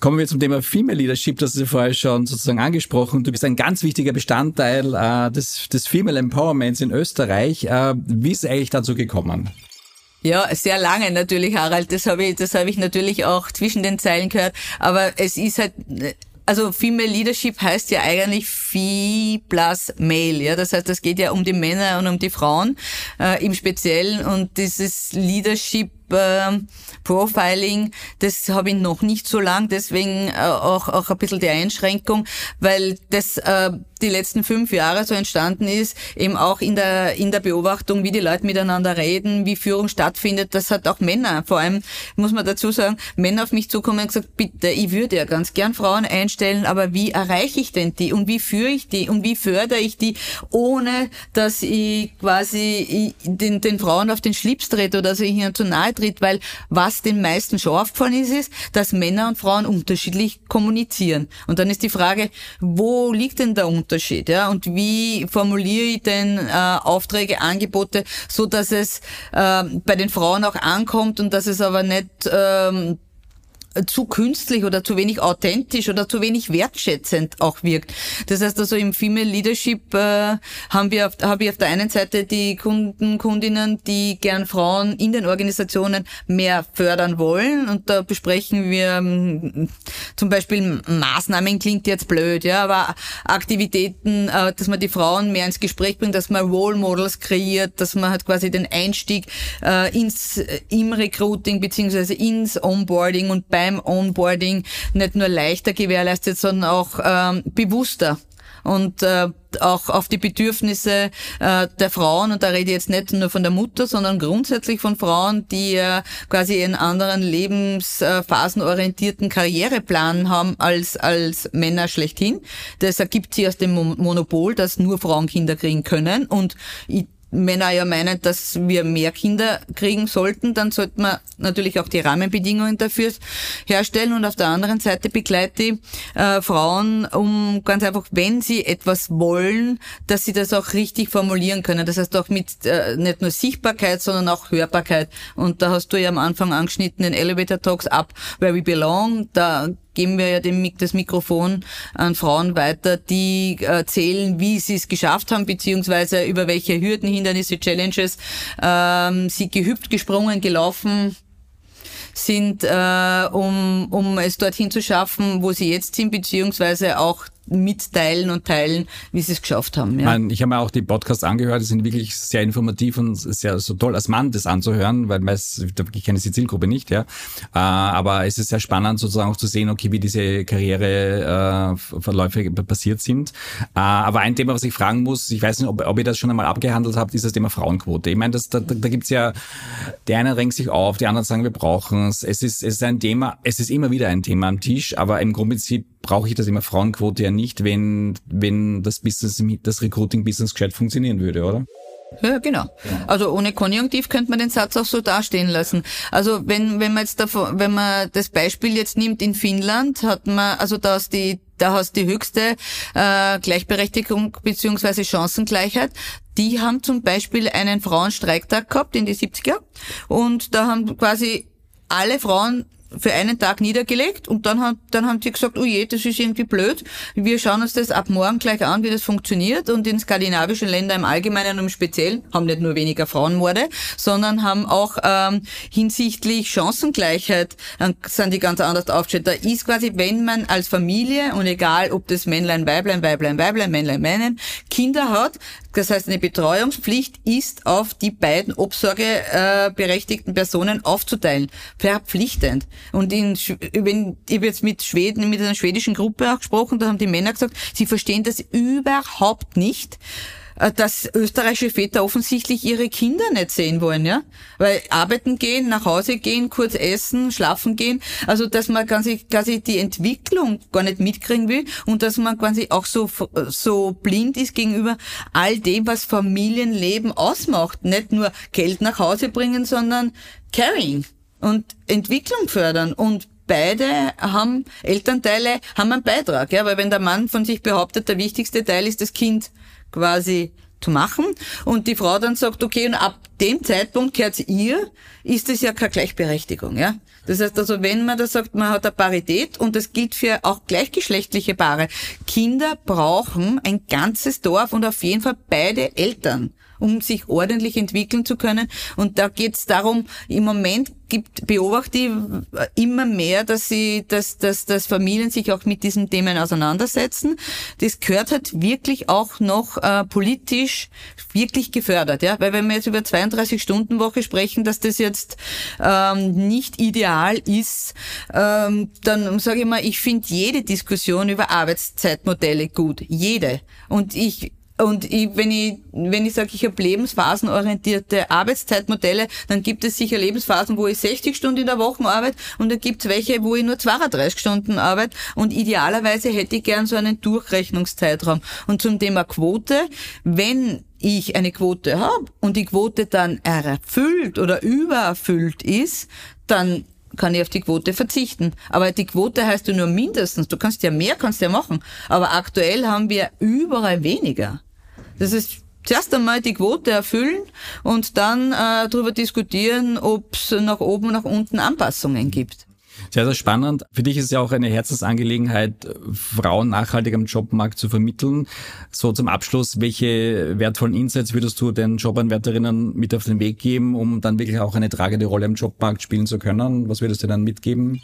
Kommen wir zum Thema Female Leadership, das hast du vorher schon sozusagen angesprochen. Du bist ein ganz wichtiger Bestandteil äh, des, des Female Empowerments in Österreich. Äh, wie ist es eigentlich dazu gekommen? Ja, sehr lange natürlich, Harald. Das habe ich, das habe ich natürlich auch zwischen den Zeilen gehört. Aber es ist halt, also Female Leadership heißt ja eigentlich Fee plus Male, ja. Das heißt, es geht ja um die Männer und um die Frauen äh, im Speziellen und dieses Leadership Profiling, das habe ich noch nicht so lang, deswegen äh, auch, auch ein bisschen die Einschränkung, weil das äh, die letzten fünf Jahre so entstanden ist, eben auch in der, in der Beobachtung, wie die Leute miteinander reden, wie Führung stattfindet. Das hat auch Männer, vor allem muss man dazu sagen, Männer auf mich zukommen und gesagt, bitte, ich würde ja ganz gern Frauen einstellen, aber wie erreiche ich denn die und wie führe ich die und wie fördere ich die, ohne dass ich quasi den, den Frauen auf den Schlips trete oder dass ich ihnen zu nahe tritt, weil was den meisten schon aufgefallen ist, ist, dass Männer und Frauen unterschiedlich kommunizieren. Und dann ist die Frage, wo liegt denn der Unterschied? Ja? Und wie formuliere ich denn äh, Aufträge, Angebote, so dass es äh, bei den Frauen auch ankommt und dass es aber nicht ähm, zu künstlich oder zu wenig authentisch oder zu wenig wertschätzend auch wirkt. Das heißt also im Female Leadership äh, haben wir auf, habe ich auf der einen Seite die Kunden, Kundinnen, die gern Frauen in den Organisationen mehr fördern wollen und da besprechen wir ähm, zum Beispiel Maßnahmen klingt jetzt blöd, ja, aber Aktivitäten, äh, dass man die Frauen mehr ins Gespräch bringt, dass man Role Models kreiert, dass man halt quasi den Einstieg äh, ins im Recruiting beziehungsweise ins Onboarding und bei beim Onboarding nicht nur leichter gewährleistet, sondern auch ähm, bewusster. Und äh, auch auf die Bedürfnisse äh, der Frauen, und da rede ich jetzt nicht nur von der Mutter, sondern grundsätzlich von Frauen, die äh, quasi einen anderen lebensphasenorientierten Karriereplan haben als, als Männer schlechthin. Das ergibt sich aus dem Monopol, dass nur Frauen Kinder kriegen können. Und ich Männer ja meinen, dass wir mehr Kinder kriegen sollten, dann sollte man natürlich auch die Rahmenbedingungen dafür herstellen. Und auf der anderen Seite begleite ich äh, Frauen, um ganz einfach, wenn sie etwas wollen, dass sie das auch richtig formulieren können. Das heißt auch mit äh, nicht nur Sichtbarkeit, sondern auch Hörbarkeit. Und da hast du ja am Anfang angeschnitten den Elevator Talks Up Where We Belong. Da geben wir ja dem, das Mikrofon an Frauen weiter, die erzählen, wie sie es geschafft haben, beziehungsweise über welche Hürden, Hindernisse, Challenges ähm, sie gehüpft, gesprungen, gelaufen sind, äh, um, um es dorthin zu schaffen, wo sie jetzt sind, beziehungsweise auch mitteilen und teilen, wie sie es geschafft haben. Ja. Ich, ich habe mir auch die Podcasts angehört, die sind wirklich sehr informativ und sehr so toll als Mann das anzuhören, weil meist, ich kenne die Zielgruppe nicht, ja. Äh, aber es ist sehr spannend sozusagen auch zu sehen, okay, wie diese Karriereverläufe äh, passiert sind. Äh, aber ein Thema, was ich fragen muss, ich weiß nicht, ob, ob ihr das schon einmal abgehandelt habt, ist das Thema Frauenquote. Ich meine, das, da, da, gibt's ja, die einen regen sich auf, die anderen sagen, wir brauchen es. Es ist, es ist ein Thema, es ist immer wieder ein Thema am Tisch, aber im Grundprinzip brauche ich das immer Frauenquote ja nicht, wenn, wenn das Business, das Recruiting-Business gescheit funktionieren würde, oder? Ja, genau. Also ohne Konjunktiv könnte man den Satz auch so dastehen lassen. Also wenn, wenn man jetzt davon, wenn man das Beispiel jetzt nimmt in Finnland, hat man, also da ist die, da hast die höchste äh, Gleichberechtigung beziehungsweise Chancengleichheit. Die haben zum Beispiel einen Frauenstreiktag gehabt in die 70er und da haben quasi alle Frauen für einen Tag niedergelegt und dann, hat, dann haben sie gesagt, oh je, das ist irgendwie blöd. Wir schauen uns das ab morgen gleich an, wie das funktioniert. Und in skandinavischen Ländern im Allgemeinen und im Speziellen haben nicht nur weniger Frauenmorde, sondern haben auch ähm, hinsichtlich Chancengleichheit sind die ganz anders aufgestellt. Da ist quasi, wenn man als Familie und egal, ob das Männlein, Weiblein, Weiblein, Weiblein, Männlein, Männlein, Kinder hat, das heißt, eine Betreuungspflicht ist auf die beiden obsorgeberechtigten Personen aufzuteilen. Verpflichtend. Und in, wenn, ich habe jetzt mit Schweden, mit einer schwedischen Gruppe auch gesprochen, da haben die Männer gesagt, sie verstehen das überhaupt nicht dass österreichische Väter offensichtlich ihre Kinder nicht sehen wollen, ja? Weil arbeiten gehen, nach Hause gehen, kurz essen, schlafen gehen, also dass man quasi, quasi die Entwicklung gar nicht mitkriegen will und dass man quasi auch so, so blind ist gegenüber all dem, was Familienleben ausmacht. Nicht nur Geld nach Hause bringen, sondern Caring und Entwicklung fördern und beide haben, Elternteile haben einen Beitrag, ja, weil wenn der Mann von sich behauptet, der wichtigste Teil ist das Kind quasi zu machen und die Frau dann sagt, okay, und ab dem Zeitpunkt gehört ihr, ist es ja keine Gleichberechtigung, ja. Das heißt also, wenn man da sagt, man hat eine Parität und das gilt für auch gleichgeschlechtliche Paare. Kinder brauchen ein ganzes Dorf und auf jeden Fall beide Eltern um sich ordentlich entwickeln zu können. Und da geht es darum, im Moment gibt, beobachte ich immer mehr, dass sie, dass, dass, dass Familien sich auch mit diesen Themen auseinandersetzen. Das gehört halt wirklich auch noch äh, politisch wirklich gefördert, ja, weil wenn wir jetzt über 32 Stunden Woche sprechen, dass das jetzt ähm, nicht ideal ist, ähm, dann sage ich mal, ich finde jede Diskussion über Arbeitszeitmodelle gut, jede. Und ich und ich, wenn ich, wenn ich sage, ich habe lebensphasenorientierte Arbeitszeitmodelle, dann gibt es sicher Lebensphasen, wo ich 60 Stunden in der Woche arbeite und dann gibt es welche, wo ich nur 32 Stunden arbeite und idealerweise hätte ich gern so einen Durchrechnungszeitraum. Und zum Thema Quote, wenn ich eine Quote habe und die Quote dann erfüllt oder übererfüllt ist, dann kann ich auf die Quote verzichten. Aber die Quote heißt ja nur mindestens. Du kannst ja mehr, kannst ja machen. Aber aktuell haben wir überall weniger. Das ist zuerst einmal die Quote erfüllen und dann äh, darüber diskutieren, ob es nach oben, nach unten Anpassungen gibt. Sehr, sehr spannend. Für dich ist ja auch eine Herzensangelegenheit, Frauen nachhaltig am Jobmarkt zu vermitteln. So zum Abschluss, welche wertvollen Insights würdest du den Jobanwärterinnen mit auf den Weg geben, um dann wirklich auch eine tragende Rolle am Jobmarkt spielen zu können? Was würdest du dann mitgeben?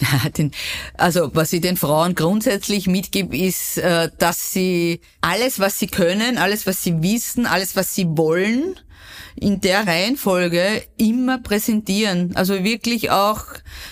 also was ich den Frauen grundsätzlich mitgebe, ist, äh, dass sie alles, was sie können, alles, was sie wissen, alles, was sie wollen, in der Reihenfolge immer präsentieren. Also wirklich auch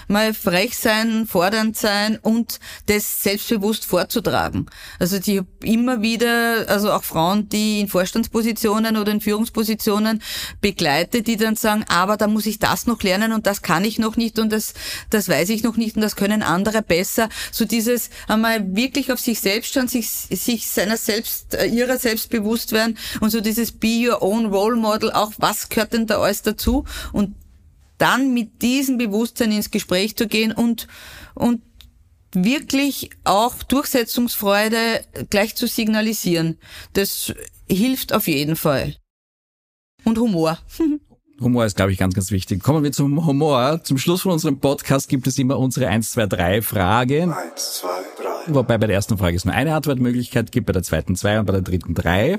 mal frech sein, fordernd sein und das selbstbewusst vorzutragen. Also die immer wieder, also auch Frauen, die in Vorstandspositionen oder in Führungspositionen begleitet, die dann sagen, aber da muss ich das noch lernen und das kann ich noch nicht und das, das weiß ich noch nicht und das können andere besser. So dieses einmal wirklich auf sich selbst schauen, sich, sich seiner selbst, ihrer selbst bewusst werden und so dieses Be Your Own Role Model auch was gehört denn da alles dazu? Und dann mit diesem Bewusstsein ins Gespräch zu gehen und, und wirklich auch Durchsetzungsfreude gleich zu signalisieren. Das hilft auf jeden Fall. Und Humor. Humor ist, glaube ich, ganz, ganz wichtig. Kommen wir zum Humor. Zum Schluss von unserem Podcast gibt es immer unsere 1, 2, 3 Frage. 1, 2, 3. Wobei bei der ersten Frage es nur eine Antwortmöglichkeit gibt, bei der zweiten zwei und bei der dritten drei.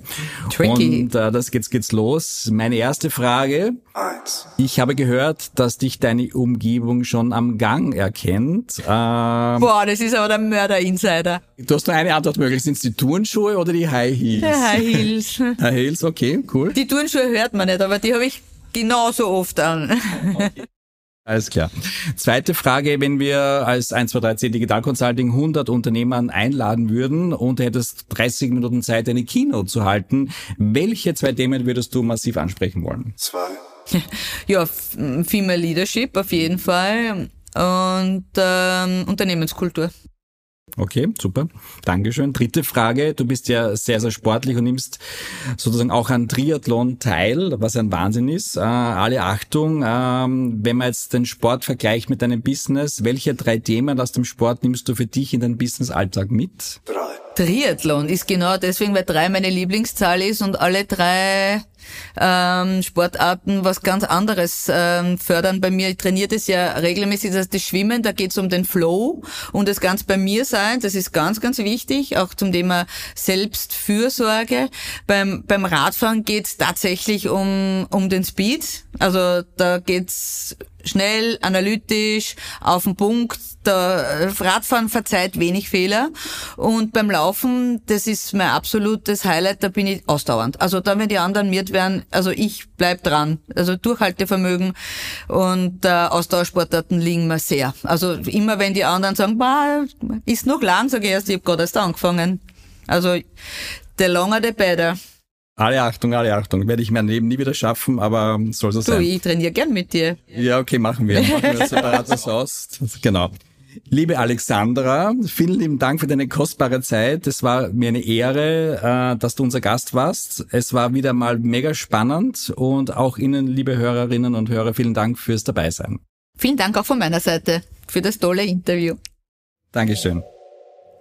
Tricky. Und äh, das geht's, geht's los. Meine erste Frage. Eins. Ich habe gehört, dass dich deine Umgebung schon am Gang erkennt. Ähm, Boah, das ist aber der Mörder-Insider. Du hast nur eine Antwortmöglichkeit. Sind es die Turnschuhe oder die High Heels? Die High Heels. High Heels, okay, cool. Die Turnschuhe hört man nicht, aber die habe ich genauso oft an. Alles klar. Zweite Frage, wenn wir als 1, 2, 3 10 Digital Consulting 100 Unternehmern einladen würden und du hättest 30 Minuten Zeit, eine Keynote zu halten, welche zwei Themen würdest du massiv ansprechen wollen? Zwei. Ja, Female Leadership auf jeden Fall und ähm, Unternehmenskultur. Okay, super. Dankeschön. Dritte Frage. Du bist ja sehr, sehr sportlich und nimmst sozusagen auch an Triathlon teil, was ein Wahnsinn ist. Äh, alle Achtung, ähm, wenn man jetzt den Sport vergleicht mit deinem Business, welche drei Themen aus dem Sport nimmst du für dich in deinen Business-Alltag mit? Drei. Triathlon ist genau deswegen, weil drei meine Lieblingszahl ist und alle drei ähm, Sportarten was ganz anderes ähm, fördern bei mir. Ich trainiere das ja regelmäßig, das heißt das Schwimmen, da geht es um den Flow und das ganz bei mir sein, das ist ganz, ganz wichtig, auch zum Thema Selbstfürsorge. Beim, beim Radfahren geht es tatsächlich um, um den Speed, also da geht's schnell, analytisch, auf den Punkt. Der Radfahren verzeiht wenig Fehler. Und beim Laufen, das ist mein absolutes Highlight, da bin ich ausdauernd. Also da, wenn die anderen miert werden, also ich bleib dran. Also Durchhaltevermögen und äh, Ausdauersportarten liegen mir sehr. Also immer wenn die anderen sagen, bah, ist noch lang, sage ich erst, ich habe gerade erst angefangen. Also the longer the better. Alle Achtung, alle Achtung. Werde ich mein Leben nie wieder schaffen, aber soll so du, sein. Du, ich trainiere gern mit dir. Ja, okay, machen wir. Machen wir separates aus. Genau. Liebe Alexandra, vielen lieben Dank für deine kostbare Zeit. Es war mir eine Ehre, äh, dass du unser Gast warst. Es war wieder mal mega spannend und auch Ihnen, liebe Hörerinnen und Hörer, vielen Dank fürs Dabeisein. Vielen Dank auch von meiner Seite für das tolle Interview. Dankeschön.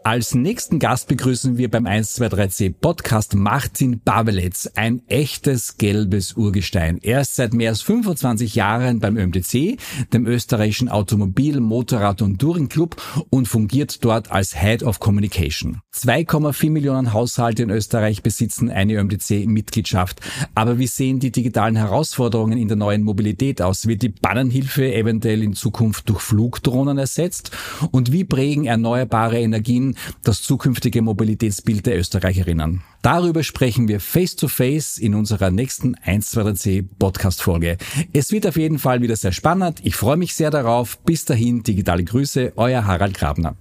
Als nächsten Gast begrüßen wir beim 123C Podcast Martin Babelitz, ein echtes gelbes Urgestein. Er ist seit mehr als 25 Jahren beim ÖMTC, dem österreichischen Automobil-, Motorrad- und Touring Club und fungiert dort als Head of Communication. 2,4 Millionen Haushalte in Österreich besitzen eine ÖMTC-Mitgliedschaft. Aber wie sehen die digitalen Herausforderungen in der neuen Mobilität aus? Wird die Bannenhilfe eventuell in Zukunft durch Flugdrohnen ersetzt? Und wie prägen erneuerbare Energien das zukünftige Mobilitätsbild der Österreicherinnen. Darüber sprechen wir face to face in unserer nächsten 123C Podcast Folge. Es wird auf jeden Fall wieder sehr spannend. Ich freue mich sehr darauf. Bis dahin digitale Grüße, euer Harald Grabner.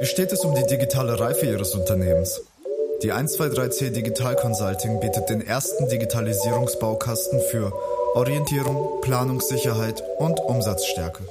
Wie steht es um die digitale Reife Ihres Unternehmens? Die 123C Digital Consulting bietet den ersten Digitalisierungsbaukasten für Orientierung, Planungssicherheit und Umsatzstärke.